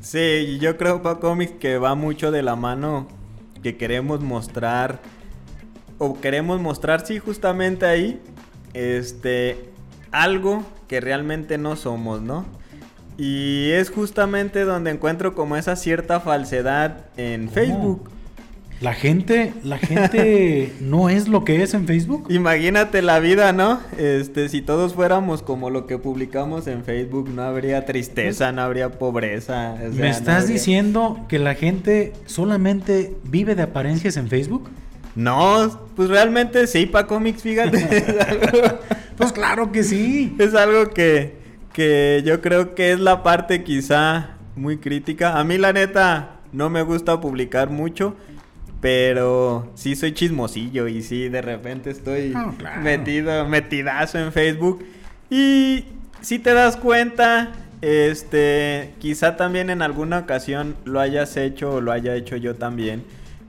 Sí, yo creo, Pa Comics, que va mucho de la mano que queremos mostrar, o queremos mostrar, sí, justamente ahí, este, algo que realmente no somos, ¿no? Y es justamente donde encuentro como esa cierta falsedad en Facebook. La gente, la gente <laughs> no es lo que es en Facebook. Imagínate la vida, ¿no? Este, si todos fuéramos como lo que publicamos en Facebook, no habría tristeza, no habría pobreza. ¿Me estás diciendo que la gente solamente vive de apariencias en Facebook? No, pues realmente sí, pa cómics, fíjate. <laughs> pues claro que sí. Es algo que, que yo creo que es la parte quizá muy crítica. A mí la neta no me gusta publicar mucho pero sí soy chismosillo y sí, de repente estoy metido, metidazo en Facebook. Y si te das cuenta, este, quizá también en alguna ocasión lo hayas hecho o lo haya hecho yo también.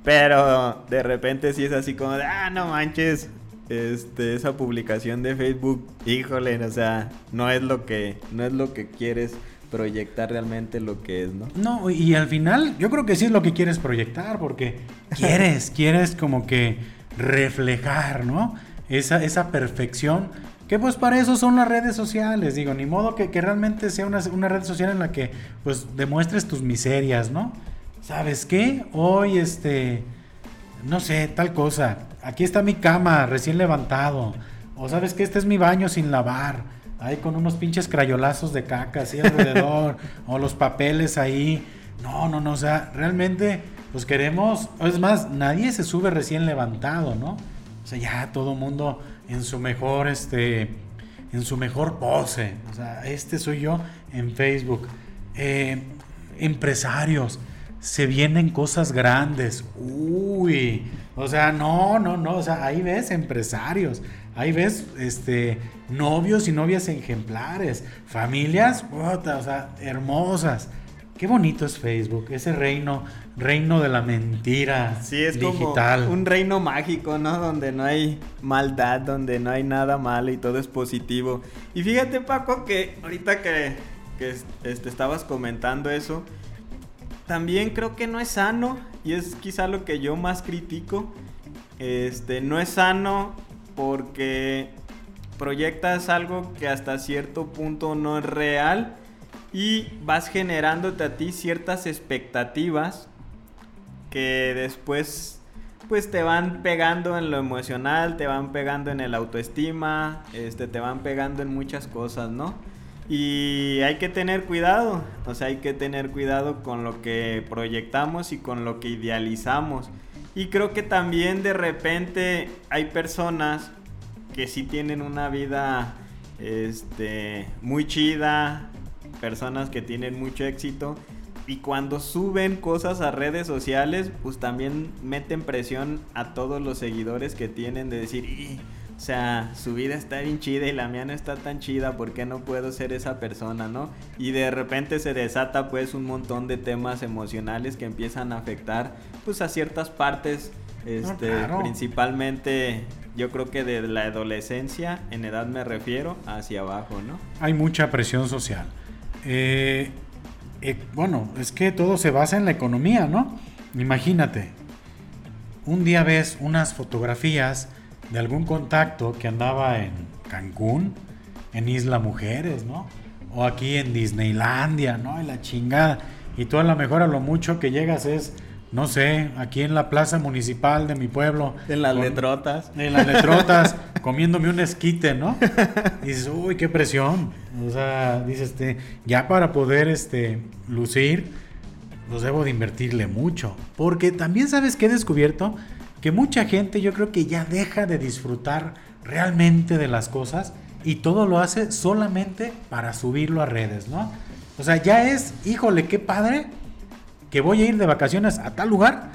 Pero de repente sí es así como de, ah, no manches, este, esa publicación de Facebook, híjole, o sea, no es lo que, no es lo que quieres proyectar realmente lo que es, ¿no? No, y al final yo creo que sí es lo que quieres proyectar, porque quieres, <laughs> quieres como que reflejar, ¿no? Esa, esa perfección, que pues para eso son las redes sociales, digo, ni modo que, realmente sea una, una, red social en la que pues demuestres tus miserias, ¿no? ¿Sabes qué? Hoy este, no sé, tal cosa, aquí está mi cama recién levantado, o sabes que este es mi baño sin lavar ahí con unos pinches crayolazos de caca así alrededor, <laughs> o los papeles ahí. No, no, no, o sea, realmente, pues queremos, es más, nadie se sube recién levantado, ¿no? O sea, ya todo mundo en su mejor, este, en su mejor pose. O sea, este soy yo en Facebook. Eh, empresarios, se vienen cosas grandes. Uy, o sea, no, no, no, o sea, ahí ves empresarios, ahí ves este novios y novias ejemplares, familias, o sea, hermosas. Qué bonito es Facebook, ese reino, reino de la mentira sí, es digital. Como un reino mágico, ¿no? Donde no hay maldad, donde no hay nada malo y todo es positivo. Y fíjate, Paco, que ahorita que, que este, estabas comentando eso, también creo que no es sano, y es quizá lo que yo más critico. Este, no es sano porque proyectas algo que hasta cierto punto no es real y vas generándote a ti ciertas expectativas que después pues te van pegando en lo emocional, te van pegando en el autoestima, este, te van pegando en muchas cosas, ¿no? Y hay que tener cuidado, o sea, hay que tener cuidado con lo que proyectamos y con lo que idealizamos. Y creo que también de repente hay personas que sí tienen una vida este, muy chida, personas que tienen mucho éxito. Y cuando suben cosas a redes sociales, pues también meten presión a todos los seguidores que tienen de decir, o sea, su vida está bien chida y la mía no está tan chida, ¿por qué no puedo ser esa persona, no? Y de repente se desata pues un montón de temas emocionales que empiezan a afectar pues a ciertas partes, este, principalmente yo creo que de la adolescencia, en edad me refiero, hacia abajo, ¿no? Hay mucha presión social. Eh, eh, bueno, es que todo se basa en la economía, ¿no? Imagínate, un día ves unas fotografías de algún contacto que andaba en Cancún, en Isla Mujeres, ¿no? O aquí en Disneylandia, ¿no? En la chingada. Y tú a lo mejor a lo mucho que llegas es no sé, aquí en la plaza municipal de mi pueblo. En las letrotas. En las letrotas, <laughs> comiéndome un esquite, ¿no? Y dices, uy, qué presión. O sea, dices, este, ya para poder este, lucir, pues debo de invertirle mucho. Porque también sabes que he descubierto que mucha gente yo creo que ya deja de disfrutar realmente de las cosas y todo lo hace solamente para subirlo a redes, ¿no? O sea, ya es, híjole, qué padre que voy a ir de vacaciones a tal lugar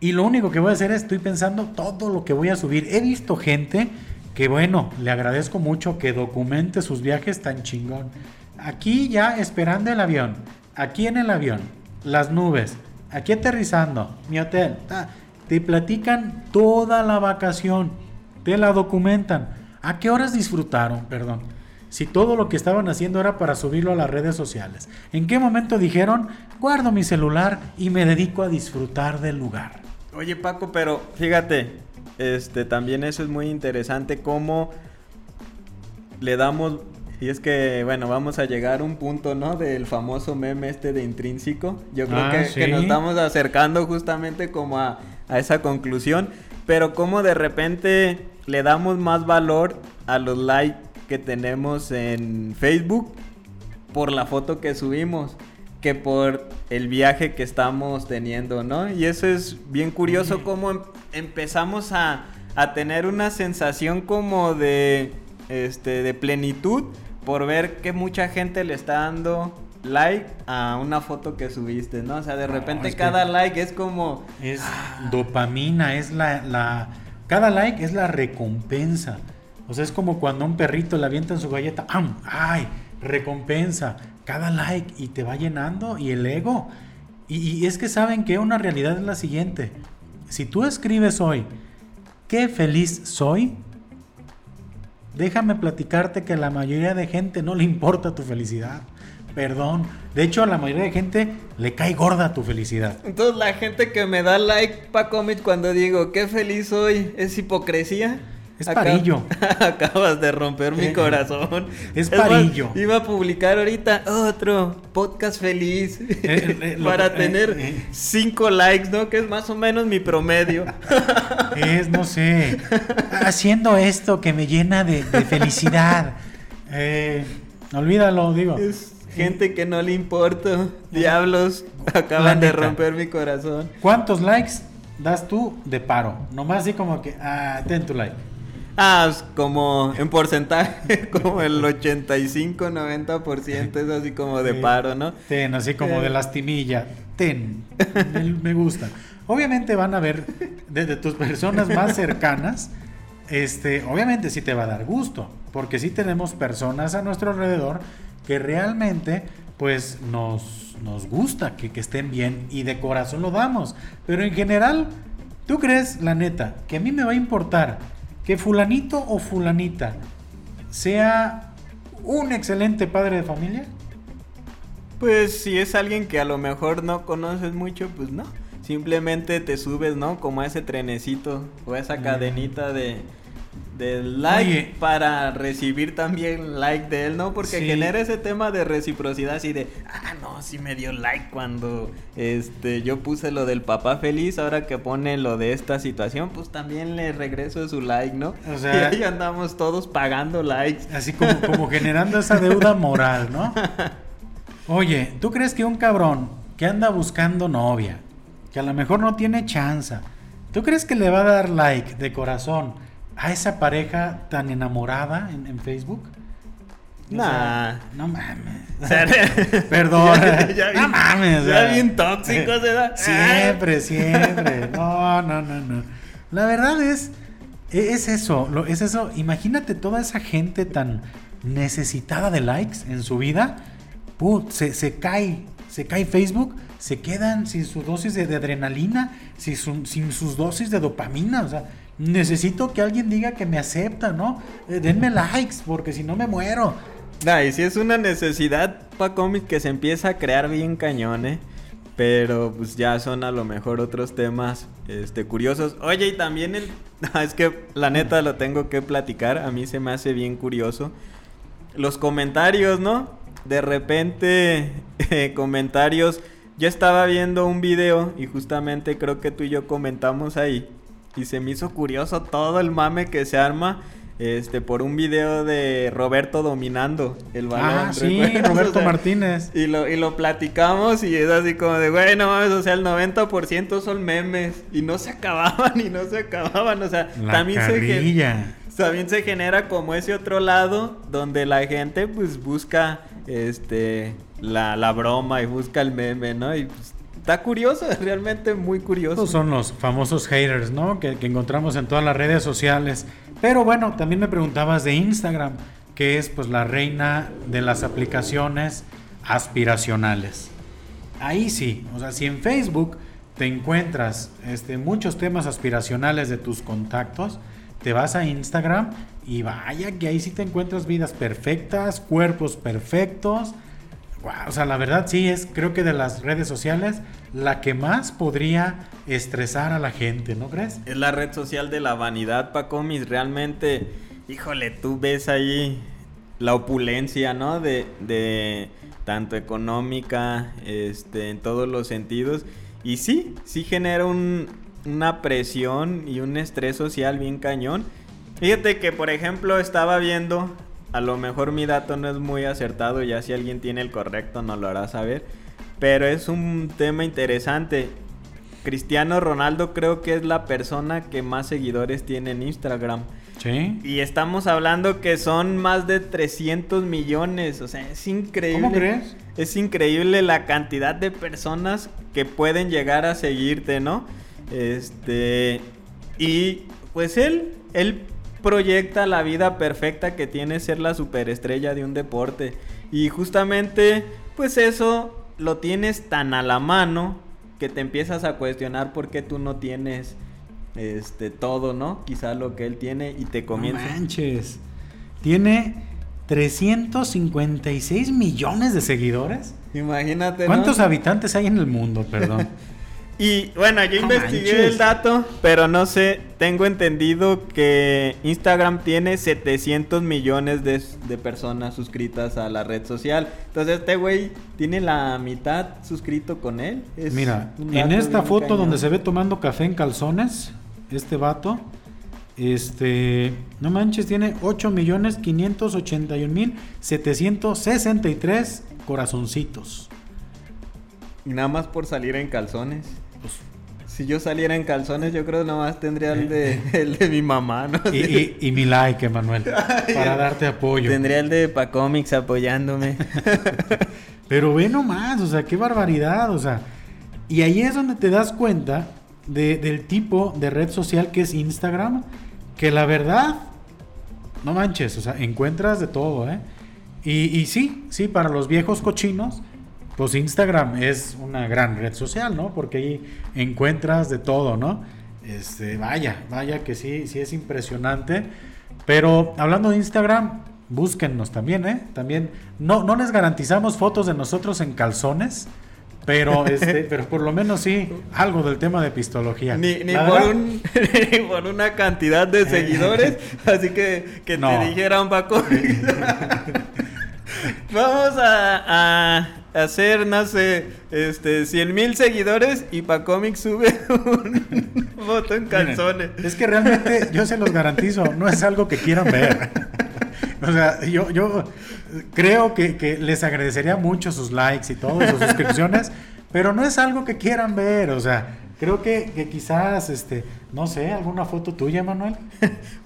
y lo único que voy a hacer es estoy pensando todo lo que voy a subir. He visto gente que bueno, le agradezco mucho que documente sus viajes tan chingón. Aquí ya esperando el avión, aquí en el avión, las nubes, aquí aterrizando, mi hotel, te platican toda la vacación, te la documentan. ¿A qué horas disfrutaron? Perdón si todo lo que estaban haciendo era para subirlo a las redes sociales? ¿En qué momento dijeron, guardo mi celular y me dedico a disfrutar del lugar? Oye Paco, pero fíjate, este también eso es muy interesante cómo le damos y es que, bueno, vamos a llegar a un punto, ¿no? Del famoso meme este de intrínseco. Yo creo ah, que, nos estamos acercando justamente como a, a, esa conclusión. Pero como de repente le damos más valor a los likes que tenemos en Facebook por la foto que subimos que por el viaje que estamos teniendo, ¿no? Y eso es bien curioso cómo em, empezamos a, a, tener una sensación como de, este, de plenitud por ver que mucha gente le está dando like a una foto que subiste, ¿no? O sea, de repente cada like es como... Es dopamina, es la, la... Cada like es la recompensa. O sea, es como cuando a un perrito le avientan su galleta, ¡ay! Recompensa, cada like y te va llenando y el ego. Y, es que saben que una realidad es la siguiente. Si tú escribes hoy, qué feliz soy, déjame platicarte que a la mayoría de gente no le importa tu felicidad. Perdón. De hecho, a la mayoría de gente le cae gorda tu felicidad. Entonces, la gente que me da like pa' commit cuando digo qué feliz soy, ¿es hipocresía? Es parillo. <laughs> Acabas de romper mi corazón. Es, parillo. iba a publicar ahorita otro podcast feliz eh, eh, <laughs> para eh, tener cinco likes, ¿no? Que es más o menos mi promedio. <laughs> Es, no sé, haciendo esto que me llena de, felicidad. olvídalo, digo. Es gente que no le importa. Diablos, acaban de romper mi corazón. ¿Cuántos likes das tú de paro? Nomás así como que, ah, ten tu like. Ah, como en porcentaje, <laughs> como el 85-90% es así como de paro, ¿no? Ten, así como de lastimilla. Ten, me, gusta. Obviamente van a ver desde tus personas más cercanas, este, obviamente sí te va a dar gusto, porque sí tenemos personas a nuestro alrededor que realmente pues nos, nos gusta que, que estén bien y de corazón lo damos. Pero en general, ¿tú crees, la neta, que a mí me va a importar que fulanito o fulanita sea un excelente padre de familia? Pues si es alguien que a lo mejor no conoces mucho, pues no. Simplemente te subes, ¿no? Como a ese trenecito o a esa mm. cadenita de, de like para recibir también like de él, ¿no? Porque genera ese tema de reciprocidad así de, ah, no, sí me dio like cuando este yo puse lo del papá feliz, ahora que pone lo de esta situación, pues también le regreso su like, ¿no? O <laughs> sea, y ahí andamos todos pagando likes. Así como, como generando esa deuda moral, ¿no? <laughs> Oye, ¿tú crees que un cabrón que anda buscando novia, que a lo mejor no tiene chance, ¿tú crees que le va a dar like de corazón? A esa pareja tan enamorada en, Facebook? Nah. no mames. <laughs> <laughs> Perdón. no mames. Ya bien tóxico se <laughs> Siempre, siempre. No, no, no, no. La verdad es, e, es eso, es eso. Imagínate toda esa gente tan necesitada de likes en su vida. se, se cae, se cae Facebook, se quedan sin su dosis de, adrenalina, sin, sin sus dosis de dopamina. O sea, necesito que alguien diga que me acepta, ¿no? Eh, denme likes, porque si no me muero. Nah, y si es una necesidad para cómic que se empieza a crear bien cañón, ¿eh? Pero pues ya son a lo mejor otros temas este, curiosos. Oye, y también el... <laughs> es que la neta lo tengo que platicar. A mí se me hace bien curioso. Los comentarios, ¿no? De repente, <laughs> comentarios. Yo estaba viendo un video y justamente creo que tú y yo comentamos ahí y se me hizo curioso todo el mame que se arma este por un video de Roberto dominando el balón. Ah, sí, Roberto <laughs> Martínez. Y lo, y lo platicamos y es así como de, güey, no mames, o sea, el 90% son memes y no se acababan y no se acababan, o sea, también se también se genera como ese otro lado donde la gente pues busca este la, la broma y busca el meme, ¿no? Y pues, Está curioso, <laughs> realmente muy curioso. Estos son los famosos haters, ¿no? Que, encontramos en todas las redes sociales. Pero bueno, también me preguntabas de Instagram, que es pues la reina de las aplicaciones aspiracionales. Ahí sí, o sea, si en Facebook te encuentras este, muchos temas aspiracionales de tus contactos, te vas a Instagram y vaya que ahí sí te encuentras vidas perfectas, cuerpos perfectos, o sea, la verdad sí es, creo que de las redes sociales, la que más podría estresar a la gente, ¿no crees? Es la red social de la vanidad, Pacomis. Realmente, híjole, tú ves ahí la opulencia, ¿no? De, de tanto económica, este, en todos los sentidos. Y sí, sí genera una presión y un estrés social bien cañón. Fíjate que, por ejemplo, estaba viendo a lo mejor mi dato no es muy acertado, ya si alguien tiene el correcto nos lo hará saber. Pero es un tema interesante. Cristiano Ronaldo creo que es la persona que más seguidores tiene en Instagram. Sí. Y estamos hablando que son más de 300 millones. O sea, es increíble. ¿Cómo crees? Es increíble la cantidad de personas que pueden llegar a seguirte, ¿no? Este. Y pues él, él proyecta la vida perfecta que tiene ser la superestrella de un deporte. Y justamente, pues eso lo tienes tan a la mano que te empiezas a cuestionar por qué tú no tienes este todo, ¿no? Quizá lo que él tiene y te comienza. No manches. Tiene 356 millones de seguidores. Imagínate. ¿Cuántos habitantes hay en el mundo? Perdón. <laughs> y bueno, yo investigué el dato, pero no sé, tengo entendido que Instagram tiene 700 millones de, de personas suscritas a la red social. Entonces este güey tiene la mitad suscrito con él. Mira, en esta foto donde se ve tomando café en calzones, este vato este, no manches, tiene 8 millones 581 mil 763 corazoncitos. Y nada más por salir en calzones. Pues, si yo saliera en calzones, yo creo que nada más tendría el de, <laughs> el de mi mamá, ¿no? Y, mi like, Emanuel, <laughs> para darte apoyo. Tendría el de Pacomics apoyándome. <laughs> Pero ve nomás, o sea, qué barbaridad, o sea. Y ahí es donde te das cuenta del tipo de red social que es Instagram que la verdad, no manches, o sea, encuentras de todo, ¿eh? Y, sí, sí, para los viejos cochinos, pues Instagram es una gran red social, ¿no? Porque ahí encuentras de todo, ¿no? Este, vaya, vaya que sí, sí es impresionante. Pero hablando de Instagram, búsquennos también, ¿eh? También no, no les garantizamos fotos de nosotros en calzones. Pero, <laughs> este, pero por lo menos sí, algo del tema de pistología. Ni, <laughs> por, una cantidad de <laughs> seguidores, así que que te dijeran Paco. <laughs> Vamos a, hacer, no sé, este, 100 mil seguidores y Pacomic sube un <laughs> foto en calzones. es que realmente yo se los garantizo, no es algo que quieran ver. <laughs> o sea, yo, yo creo que, les agradecería mucho sus likes y todo, sus suscripciones, pero no es algo que quieran ver, o sea, creo que, quizás, este, no sé, alguna foto tuya, Manuel.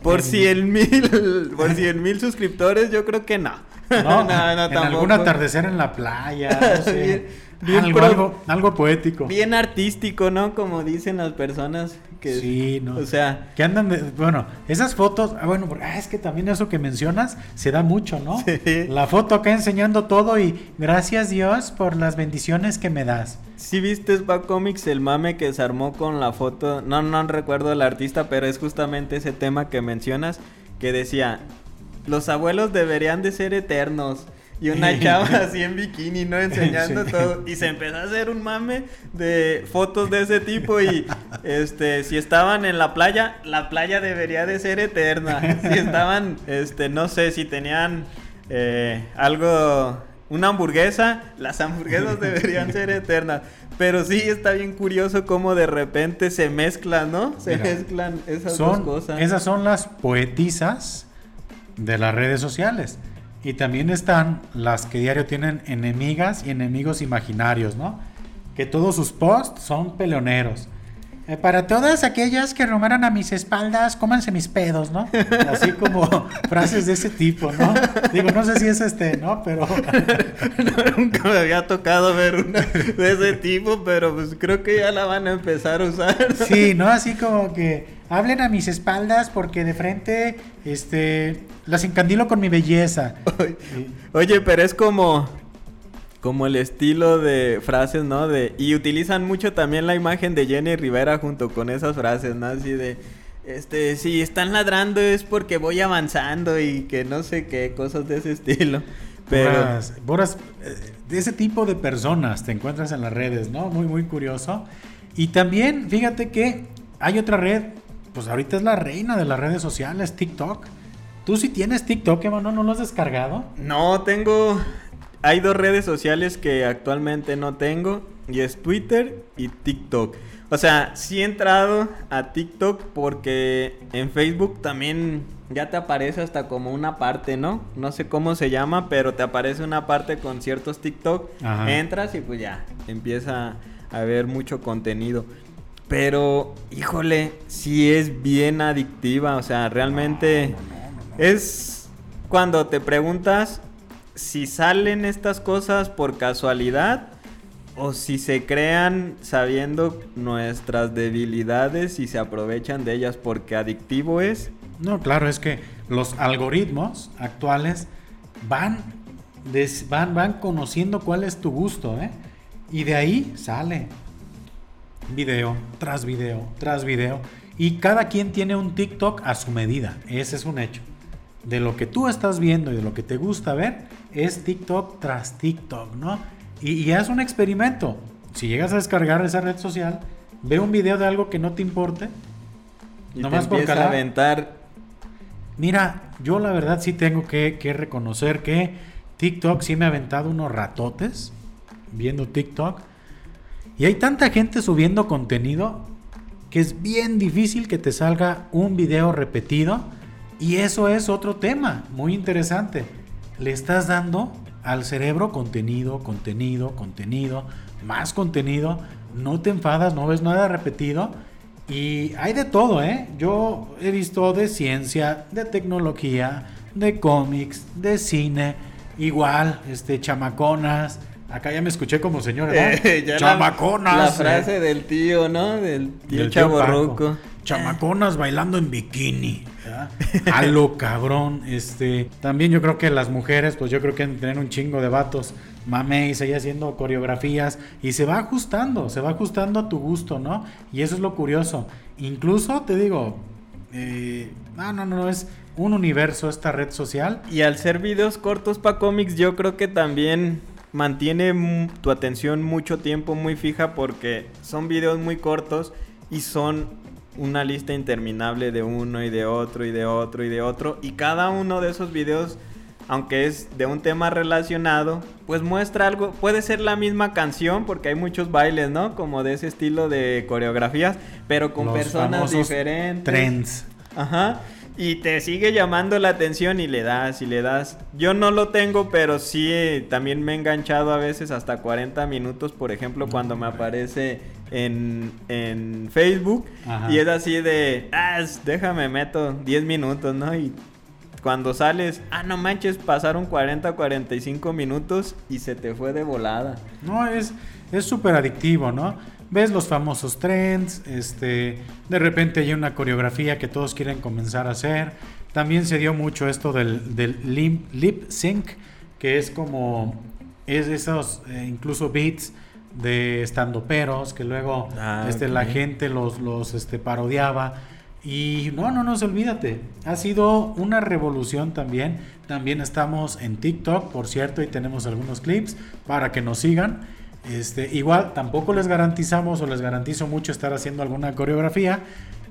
por 100 mil, por cien mil suscriptores, yo creo que no. No, no, no, en algún atardecer en la playa, no <laughs> sé. algo, algo, poético. Bien artístico, ¿no? Como dicen las personas que... Sí, ¿no? O sea... Que andan de... Bueno, esas fotos... Ah, bueno, porque, ah, es que también eso que mencionas se da mucho, ¿no? Sí. La foto acá enseñando todo y gracias Dios por las bendiciones que me das. Sí viste Spack Comics el mame que se armó con la foto... No, no recuerdo el artista, pero es justamente ese tema que mencionas que decía... Los abuelos deberían de ser eternos y una <laughs> chava así en bikini, ¿no? Enseñando todo. Y se empezó a hacer un mame de fotos de ese tipo y este, si estaban en la playa, la playa debería de ser eterna. Si estaban, este, no sé, si tenían eh, algo, una hamburguesa, las hamburguesas deberían ser eternas. Pero sí está bien curioso cómo de repente se mezclan, ¿no? Se mezclan esas dos cosas. Esas son las poetisas de las redes sociales. Y también están las que diario tienen enemigas y enemigos imaginarios, ¿no? Que todos sus posts son peleoneros. Eh, para todas aquellas que rumaran a mis espaldas, cómanse mis pedos, ¿no? <laughs> Así como frases de ese tipo, ¿no? Digo, no sé si es este, ¿no? Pero... <laughs> nunca me había tocado ver una de ese tipo, pero pues creo que ya la van a empezar a usar. <laughs> Sí, ¿no? Así como que hablen a mis espaldas porque de frente, este, las encandilo con mi belleza. Oye, pero es como, como el estilo de frases, ¿no? De, y utilizan mucho también la imagen de Jenny Rivera junto con esas frases, ¿no? Así de, este, si están ladrando es porque voy avanzando y que no sé qué, cosas de ese <laughs> estilo. Pero... Boras, eh, de ese tipo de personas te encuentras en las redes, ¿no? Muy, muy curioso. Y también, fíjate que hay otra red pues ahorita es la reina de las redes sociales, TikTok. ¿Tú sí tienes TikTok, hermano? ¿No lo has descargado? No, tengo... Hay dos redes sociales que actualmente no tengo y es Twitter y TikTok. O sea, sí he entrado a TikTok porque en Facebook también ya te aparece hasta como una parte, ¿no? No sé cómo se llama, pero te aparece una parte con ciertos TikTok. Entras y pues ya, empieza a ver mucho contenido. Pero, híjole, sí es bien adictiva. O sea, realmente es cuando te preguntas si salen estas cosas por casualidad o si se crean sabiendo nuestras debilidades y se aprovechan de ellas porque adictivo es. No, claro, es que los algoritmos actuales van, van, van conociendo cuál es tu gusto, ¿eh? Y de ahí sale video tras video tras video. Y cada quien tiene un TikTok a su medida. Ese es un hecho. de lo que tú estás viendo y de lo que te gusta ver es TikTok tras TikTok, ¿no? Y, y haz un experimento. Si llegas a descargar esa red social, ve un video de algo que no te importe. Y nomás te por a aventar. Mira, yo la verdad sí tengo que, que reconocer que TikTok sí me ha aventado unos ratotes viendo TikTok. Y hay tanta gente subiendo contenido que es bien difícil que te salga un video repetido. Y eso es otro tema muy interesante. Le estás dando al cerebro contenido, contenido, contenido, más contenido. No te enfadas, no ves nada repetido. Y hay de todo, ¿eh? Yo he visto de ciencia, de tecnología, de cómics, de cine, igual, este, chamaconas, Acá ya me escuché como señora. <laughs> Eh, Chamaconas. La, frase del tío, ¿no? Del tío chaborruco. Chamaconas bailando en bikini. <laughs> A lo cabrón. Este. También yo creo que las mujeres, pues yo creo que tener un chingo de vatos. Mame y haciendo coreografías. Y se va ajustando. Se va ajustando a tu gusto, ¿no? Y eso es lo curioso. Incluso te digo. Eh, no, no, no, es un universo esta red social. Y al ser videos cortos para cómics, yo creo que también mantiene tu atención mucho tiempo muy fija porque son videos muy cortos y son una lista interminable de uno y de otro y de otro y de otro y cada uno de esos videos aunque es de un tema relacionado, pues muestra algo, puede ser la misma canción porque hay muchos bailes, ¿no? Como de ese estilo de coreografías, pero con personas diferentes. Trends. Ajá. Y te sigue llamando la atención y le das y le das. Yo no lo tengo, pero sí eh, también me he enganchado a veces hasta 40 minutos, por ejemplo, cuando me aparece en, en Facebook. Y es así de, ah, déjame meto 10 minutos, ¿no? Y cuando sales, ah, no manches, pasaron 40, 45 minutos y se te fue de volada. No, es súper adictivo, ¿no? Ves los famosos trends, este, de repente hay una coreografía que todos quieren comenzar a hacer. También se dio mucho esto del, del lip, sync, que es como, es esos eh, incluso beats de estando peros que luego ah, este, la gente los, los este, parodiaba. Y no, no, no, olvídate. Ha sido una revolución también. También estamos en TikTok, por cierto, y tenemos algunos clips para que nos sigan. Este, igual, tampoco les garantizamos o les garantizo mucho estar haciendo alguna coreografía.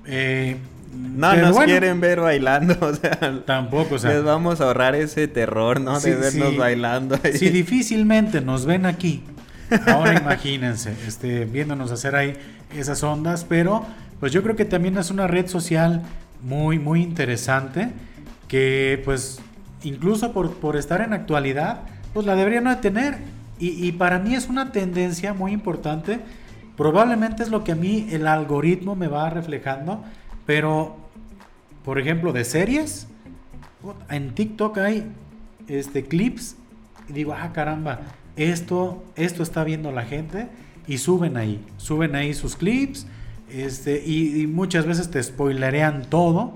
Eh, no nos quieren ver bailando, <laughs> o sea, tampoco, o sea, les vamos a ahorrar ese terror, ¿no? de vernos bailando. Si <laughs> difícilmente nos ven aquí, ahora imagínense, este, viéndonos hacer ahí esas ondas, pero pues yo creo que también es una red social muy, muy interesante que pues incluso por, por estar en actualidad, pues la deberían de tener y, para mí es una tendencia muy importante. Probablemente es lo que a mí el algoritmo me va reflejando. Pero, por ejemplo, de series, en TikTok hay este, clips. Y digo, ah, caramba, esto, esto está viendo la gente. Y suben ahí, suben ahí sus clips. Este, y, muchas veces te spoilerean todo.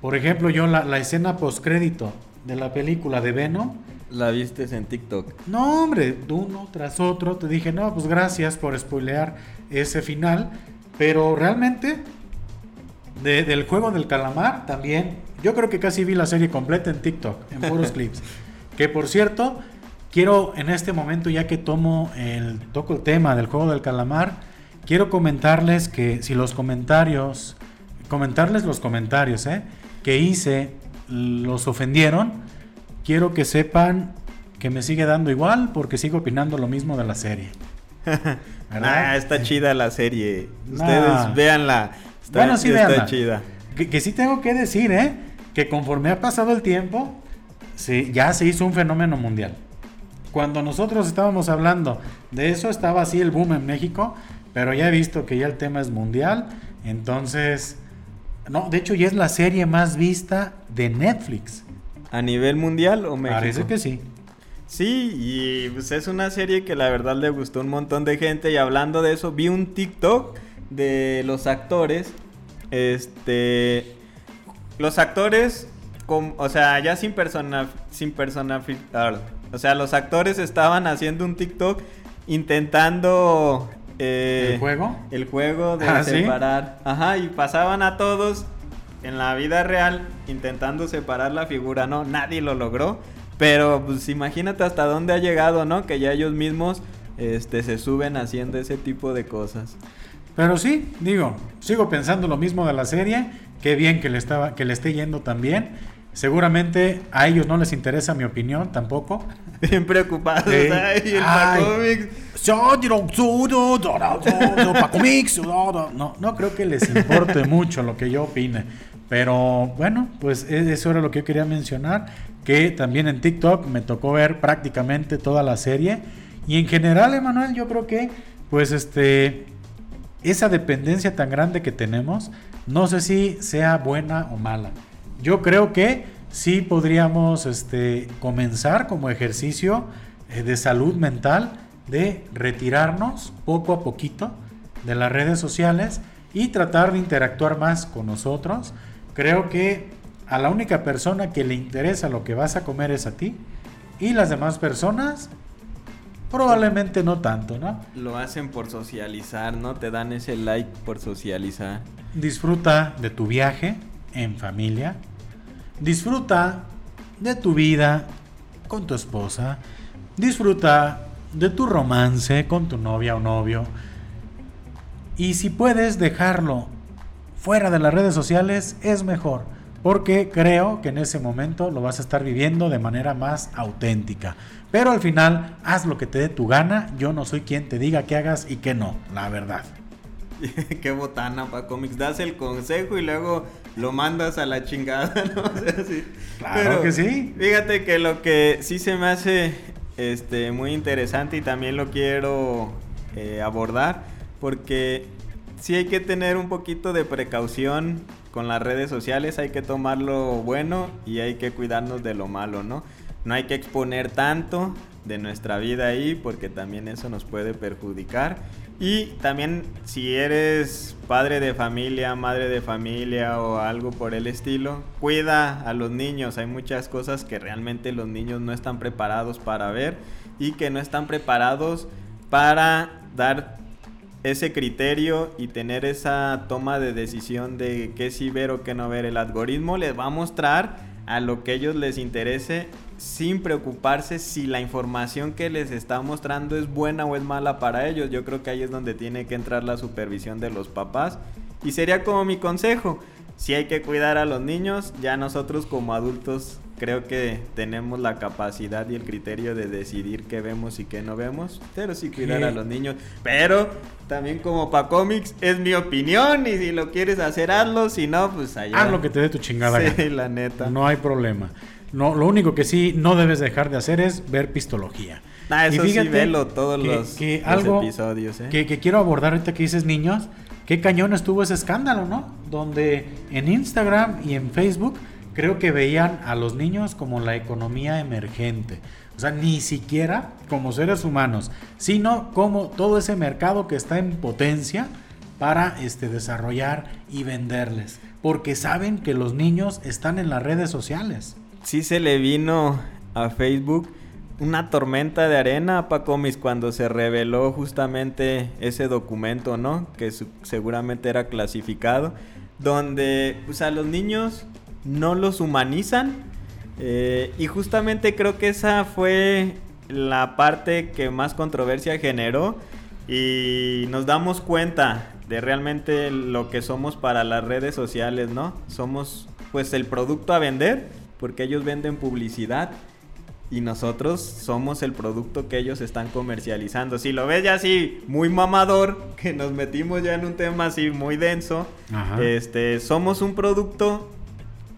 Por ejemplo, yo la, la escena postcrédito de la película de Venom la viste en TikTok. No, hombre, uno tras otro. Te dije, no, pues gracias por spoilear ese final. Pero realmente, del juego del calamar también. Yo creo que casi vi la serie completa en TikTok, en puros <laughs> clips. Que por cierto, quiero en este momento, ya que tomo el, toco el tema del juego del calamar, quiero comentarles que si los comentarios, comentarles los comentarios eh, que hice, los ofendieron quiero que sepan que me sigue dando igual porque sigo opinando lo mismo de la serie. <laughs> ah, está chida la serie. <laughs> Ustedes véanla. Está, bueno, sí, está chida. Que, sí tengo que decir, ¿eh? Que conforme ha pasado el tiempo, sí, ya se hizo un fenómeno mundial. Cuando nosotros estábamos hablando de eso, estaba así el boom en México, pero ya he visto que ya el tema es mundial. Entonces, no, de hecho ya es la serie más vista de Netflix. ¿A nivel mundial o México? Parece que sí. Sí, y pues es una serie que la verdad le gustó un montón de gente. Y hablando de eso, vi un TikTok de los actores. Este. Los actores. o sea, ya sin persona. Sin persona. O sea, los actores estaban haciendo un TikTok intentando. Eh, ¿El juego? El juego de <laughs> ah, separar. Ajá, y pasaban a todos en la vida real, intentando separar la figura, ¿no? Nadie lo logró. Pero pues imagínate hasta dónde ha llegado, ¿no? Que ya ellos mismos este, se suben haciendo ese tipo de cosas. Pero sí, digo, sigo pensando lo mismo de la serie. Qué bien que le, estaba, que le esté yendo también. Seguramente a ellos no les interesa mi opinión tampoco. <laughs> Bien preocupados. Ay, el No, no creo que les importe <laughs> mucho lo que yo opine. Pero bueno, pues e, eso era lo que yo quería mencionar. Que también en TikTok me tocó ver prácticamente toda la serie. Y en general, Emanuel, yo creo que, pues este, esa dependencia tan grande que tenemos, no sé si sea buena o mala. Yo creo que sí podríamos este, comenzar como ejercicio eh, de salud mental de retirarnos poco a poquito de las redes sociales y tratar de interactuar más con nosotros. Creo que a la única persona que le interesa lo que vas a comer es a ti y las demás personas probablemente no tanto, ¿no? Lo hacen por socializar, ¿no? Te dan ese like por socializar. Disfruta de tu viaje en familia, Disfruta de tu vida con tu esposa. Disfruta de tu romance con tu novia o novio. Y si puedes dejarlo fuera de las redes sociales, es mejor. Porque creo que en ese momento lo vas a estar viviendo de manera más auténtica. Pero al final, haz lo que te dé tu gana. Yo no soy quien te diga que hagas y que no, la verdad. <laughs> Qué botana para cómics. Das el consejo y luego lo mandas a la chingada, <laughs> ¿no? Claro que sí. Fíjate que lo que sí se me hace este, muy interesante y también lo quiero eh, abordar, porque sí hay que tener un poquito de precaución con las redes sociales, hay que tomar lo bueno y hay que cuidarnos de lo malo, ¿no? No hay que exponer tanto de nuestra vida ahí porque también eso nos puede perjudicar y también si eres padre de familia, madre de familia o algo por el estilo, cuida a los niños. Hay muchas cosas que realmente los niños no están preparados para ver y que no están preparados para dar ese criterio y tener esa toma de decisión de qué sí ver o qué no ver. El algoritmo les va a mostrar a lo que ellos les interese sin preocuparse si la información que les está mostrando es buena o es mala para ellos. Yo creo que ahí es donde tiene que entrar la supervisión de los papás. Y sería como mi consejo, si hay que cuidar a los niños, ya nosotros como adultos creo que tenemos la capacidad y el criterio de decidir qué vemos y qué no vemos, pero sí cuidar a los niños. Pero también como para cómics es mi opinión y si lo quieres hacer hazlo, si no pues allá. Haz lo que te dé tu chingada. Sí, la neta. No hay problema. No, lo único que sí no debes dejar de hacer es ver pistología. Ah, eso sí, velo todos los, episodios. ¿eh? Que, quiero abordar ahorita que dices niños, qué cañón estuvo ese escándalo, ¿no? Donde en Instagram y en Facebook creo que veían a los niños como la economía emergente. O sea, ni siquiera como seres humanos, sino como todo ese mercado que está en potencia para este, desarrollar y venderles. Porque saben que los niños están en las redes sociales sí se le vino a Facebook una tormenta de arena Pacomis cuando se reveló justamente ese documento, ¿no? Que seguramente era clasificado, donde pues, a los niños no los humanizan. Eh, y justamente creo que esa fue la parte que más controversia generó y nos damos cuenta de realmente lo que somos para las redes sociales, ¿no? Somos pues el producto a vender porque ellos venden publicidad y nosotros somos el producto que ellos están comercializando. Si lo ves ya así muy mamador, que nos metimos ya en un tema así muy denso, este somos un producto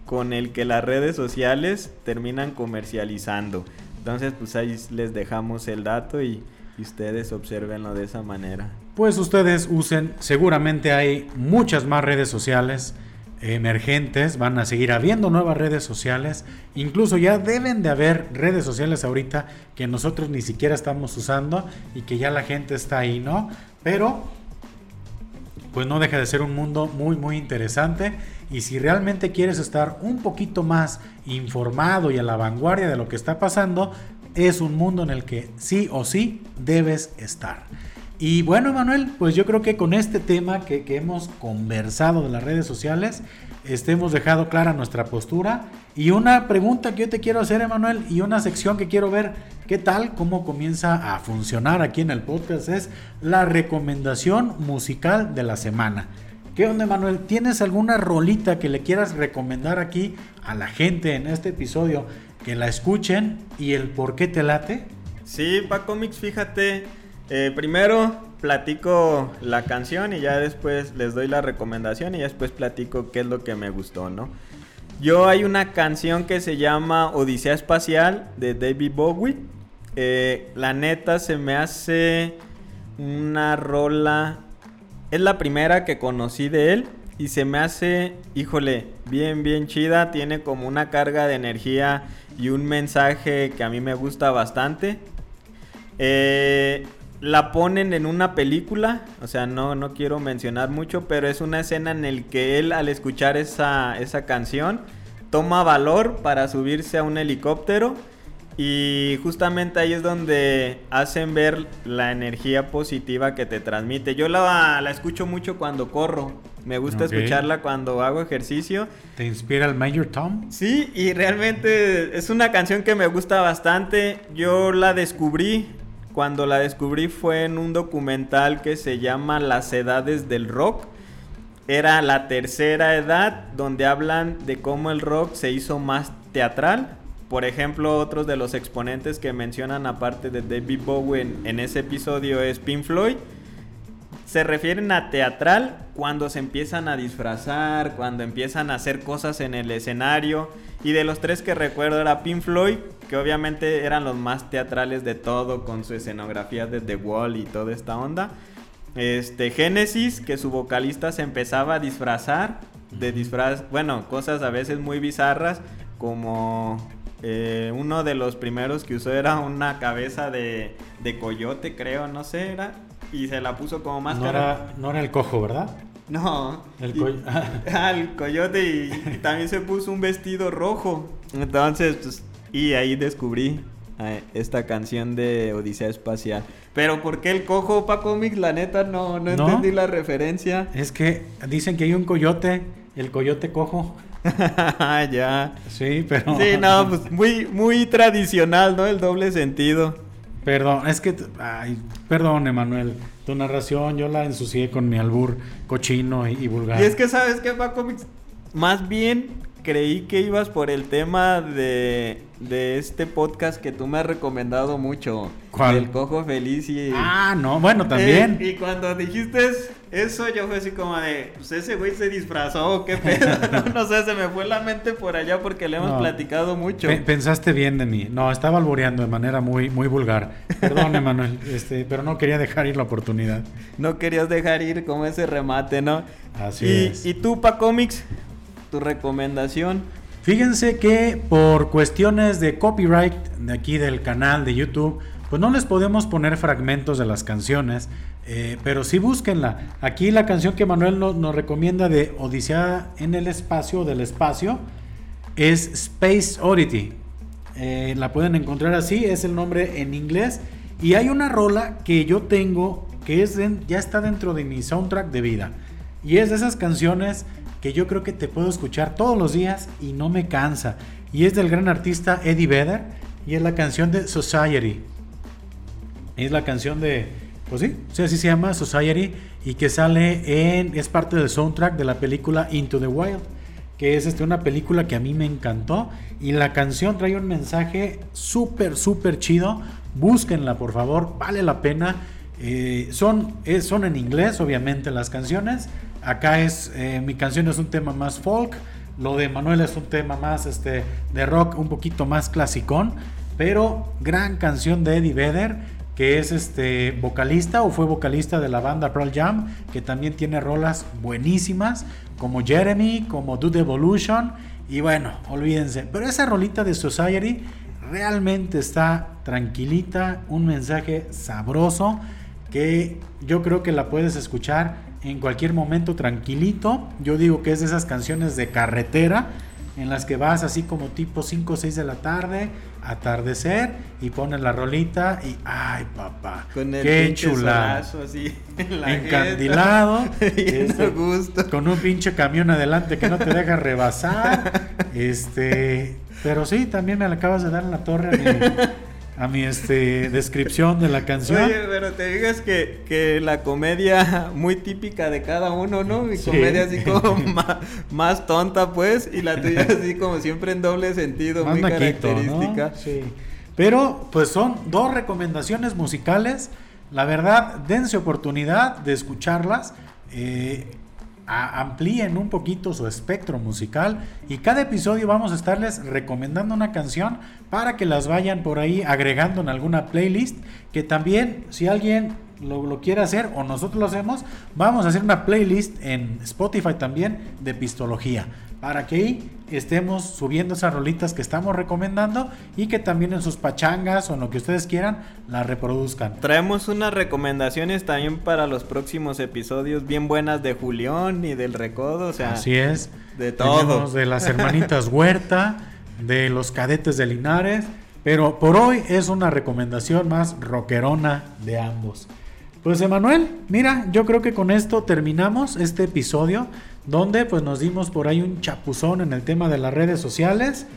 con el que las redes sociales terminan comercializando. Entonces, pues ahí les dejamos el dato y, ustedes observenlo de esa manera. Pues ustedes usen, seguramente hay muchas más redes sociales emergentes, van a seguir habiendo nuevas redes sociales, incluso ya deben de haber redes sociales ahorita que nosotros ni siquiera estamos usando y que ya la gente está ahí, ¿no? Pero pues no deja de ser un mundo muy muy interesante y si realmente quieres estar un poquito más informado y a la vanguardia de lo que está pasando, es un mundo en el que sí o sí debes estar. Y bueno, Manuel, pues yo creo que con este tema que, hemos conversado de las redes sociales, este, hemos dejado clara nuestra postura. Y una pregunta que yo te quiero hacer, Emanuel, y una sección que quiero ver qué tal, cómo comienza a funcionar aquí en el podcast, es la recomendación musical de la semana. ¿Qué onda, Emanuel? ¿Tienes alguna rolita que le quieras recomendar aquí a la gente en este episodio? Que la escuchen y el por qué te late. Sí, Paco Mix, fíjate. Eh, primero platico la canción y ya después les doy la recomendación y después platico qué es lo que me gustó, ¿no? Yo hay una canción que se llama Odisea Espacial de David Bowie. Eh, la neta se me hace una rola. Es la primera que conocí de él. Y se me hace, híjole, bien, bien chida. Tiene como una carga de energía y un mensaje que a mí me gusta bastante. Eh, la ponen en una película, o sea, no, no quiero mencionar mucho, pero es una escena en el que él al escuchar esa, esa canción toma valor para subirse a un helicóptero y justamente ahí es donde hacen ver la energía positiva que te transmite. Yo la, la escucho mucho cuando corro. Me gusta escucharla cuando hago ejercicio. ¿Te inspira el Major Tom? Sí, y realmente es una canción que me gusta bastante. Yo la descubrí cuando la descubrí fue en un documental que se llama Las Edades del Rock. Era la tercera edad donde hablan de cómo el rock se hizo más teatral. Por ejemplo, otros de los exponentes que mencionan aparte de David Bowie en, ese episodio es Pink Floyd. Se refieren a teatral cuando se empiezan a disfrazar, cuando empiezan a hacer cosas en el escenario. Y de los tres que recuerdo era Pink Floyd, que obviamente eran los más teatrales de todo, con su escenografía de The Wall y toda esta onda. Este, Genesis, que su vocalista se empezaba a disfrazar, de disfraz, bueno, cosas a veces muy bizarras, como eh, uno de los primeros que usó era una cabeza de, de coyote, creo, no sé, era, y se la puso como máscara. No era, no era el cojo, ¿verdad? No. El, ah, <laughs> el coyote y, también se puso un vestido rojo. Entonces, pues y ahí descubrí eh, esta canción de Odisea Espacial. Pero ¿por qué el cojo Paco Mix? La neta no, no, entendí la referencia. Es que dicen que hay un coyote, el coyote cojo. <laughs> ya. Sí, pero. Sí, no, <laughs> pues muy, muy tradicional, ¿no? El doble sentido. Perdón, es que. Ay, perdón, Emanuel. Tu narración yo la ensucié con mi albur cochino y, y vulgar. Y es que, ¿sabes qué, Paco? Más bien creí que ibas por el tema de, de este podcast que tú me has recomendado mucho. ¿Cuál? El cojo feliz y... Ah, no, bueno, también. Eh, y cuando dijiste eso, yo fue así como de, pues ese güey se disfrazó, qué pedo. <laughs> <laughs> no, sé, se me fue la mente por allá porque le hemos platicado mucho. pensaste bien de mí. No, estaba alboreando de manera muy, muy vulgar. Perdón, <laughs> Emanuel, este, pero no quería dejar ir la oportunidad. No querías dejar ir como ese remate, ¿no? Así y, es. ¿Y tú, Pa Comics? Tu recomendación? Fíjense que por cuestiones de copyright de aquí del canal de YouTube, pues no les podemos poner fragmentos de las canciones, eh, pero sí búsquenla. Aquí la canción que Manuel nos, recomienda de Odisea en el espacio del espacio es Space Oddity. Eh, la pueden encontrar así, es el nombre en inglés. Y hay una rola que yo tengo que es ya está dentro de mi soundtrack de vida. Y es de esas canciones que yo creo que te puedo escuchar todos los días y no me cansa. Y es del gran artista Eddie Vedder y es la canción de Society. Es la canción de, pues sí, así se llama Society y que sale en, es parte del soundtrack de la película Into the Wild, que es este, una película que a mí me encantó y la canción trae un mensaje súper, súper chido. Búsquenla, por favor, vale la pena. Eh, son, son en inglés, obviamente, las canciones Acá es, eh, mi canción es un tema más folk, lo de Manuel es un tema más este, de rock, un poquito más clasicón, pero gran canción de Eddie Vedder, que es este vocalista o fue vocalista de la banda Pearl Jam, que también tiene rolas buenísimas, como Jeremy, como Dude Evolution, y bueno, olvídense, pero esa rolita de Society realmente está tranquilita, un mensaje sabroso que yo creo que la puedes escuchar en cualquier momento tranquilito. Yo digo que es de esas canciones de carretera en las que vas así como tipo 5 o 6 de la tarde, atardecer y pones la rolita y ay papá, Con el qué pinche chulada. solazo así en la Encandilado, <laughs> este, gusto. con un pinche camión adelante que no te deja rebasar. <laughs> Este, pero sí, también me la acabas de dar en la torre a mi, a mi este, descripción de la canción. Oye, pero te digas que, que la comedia muy típica de cada uno, ¿no? Mi Sí. comedia así como <laughs> ma- más, tonta, pues, y la tuya <laughs> así como siempre en doble sentido, Más muy característica. Sí. Pero pues son dos recomendaciones musicales. La verdad, dense oportunidad de escucharlas. eh, amplíen un poquito su espectro musical y cada episodio vamos a estarles recomendando una canción para que las vayan por ahí agregando en alguna playlist que también si alguien lo, lo quiere hacer o nosotros lo hacemos vamos a hacer una playlist en Spotify también de pistología para que ahí estemos subiendo esas rolitas que estamos recomendando y que también en sus pachangas o en lo que ustedes quieran las reproduzcan. Traemos unas recomendaciones también para los próximos episodios bien buenas de Julián y del Recodo, o sea, Así es. de todo. Tenemos de las hermanitas <laughs> Huerta, de los cadetes de Linares, pero por hoy es una recomendación más rockerona de ambos. Pues Emanuel, mira, yo creo que con esto terminamos este episodio donde pues nos dimos por ahí un chapuzón en el tema de las redes sociales.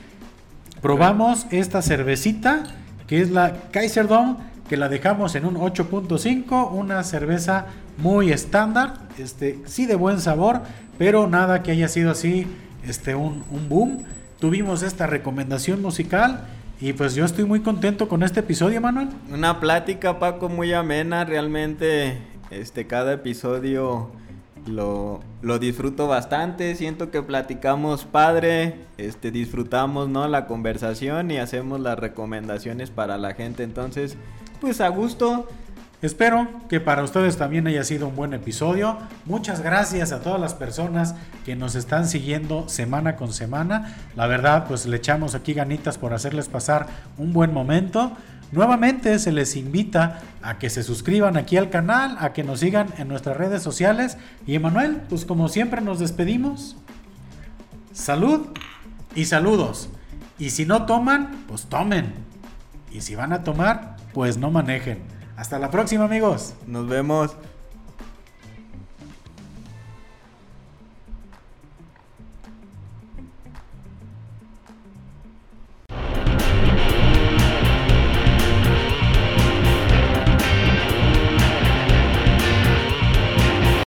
Probamos esta cervecita que es la Kaiserdom que la dejamos en un 8.5, una cerveza muy estándar, este sí de buen sabor, pero nada que haya sido así este un, un boom. Tuvimos esta recomendación musical y pues yo estoy muy contento con este episodio, Manuel. Una plática, Paco, muy amena. Realmente, este, cada episodio lo, lo disfruto bastante. Siento que platicamos padre, este, disfrutamos, ¿no? La conversación y hacemos las recomendaciones para la gente. Entonces, pues a gusto. Espero que para ustedes también haya sido un buen episodio. Muchas gracias a todas las personas que nos están siguiendo semana con semana. La verdad, pues le echamos aquí ganitas por hacerles pasar un buen momento. Nuevamente se les invita a que se suscriban aquí al canal, a que nos sigan en nuestras redes sociales. Y Emanuel, pues como siempre nos despedimos. Salud y saludos. Y si no toman, pues tomen. Y si van a tomar, pues no manejen. Hasta la próxima amigos. Nos vemos.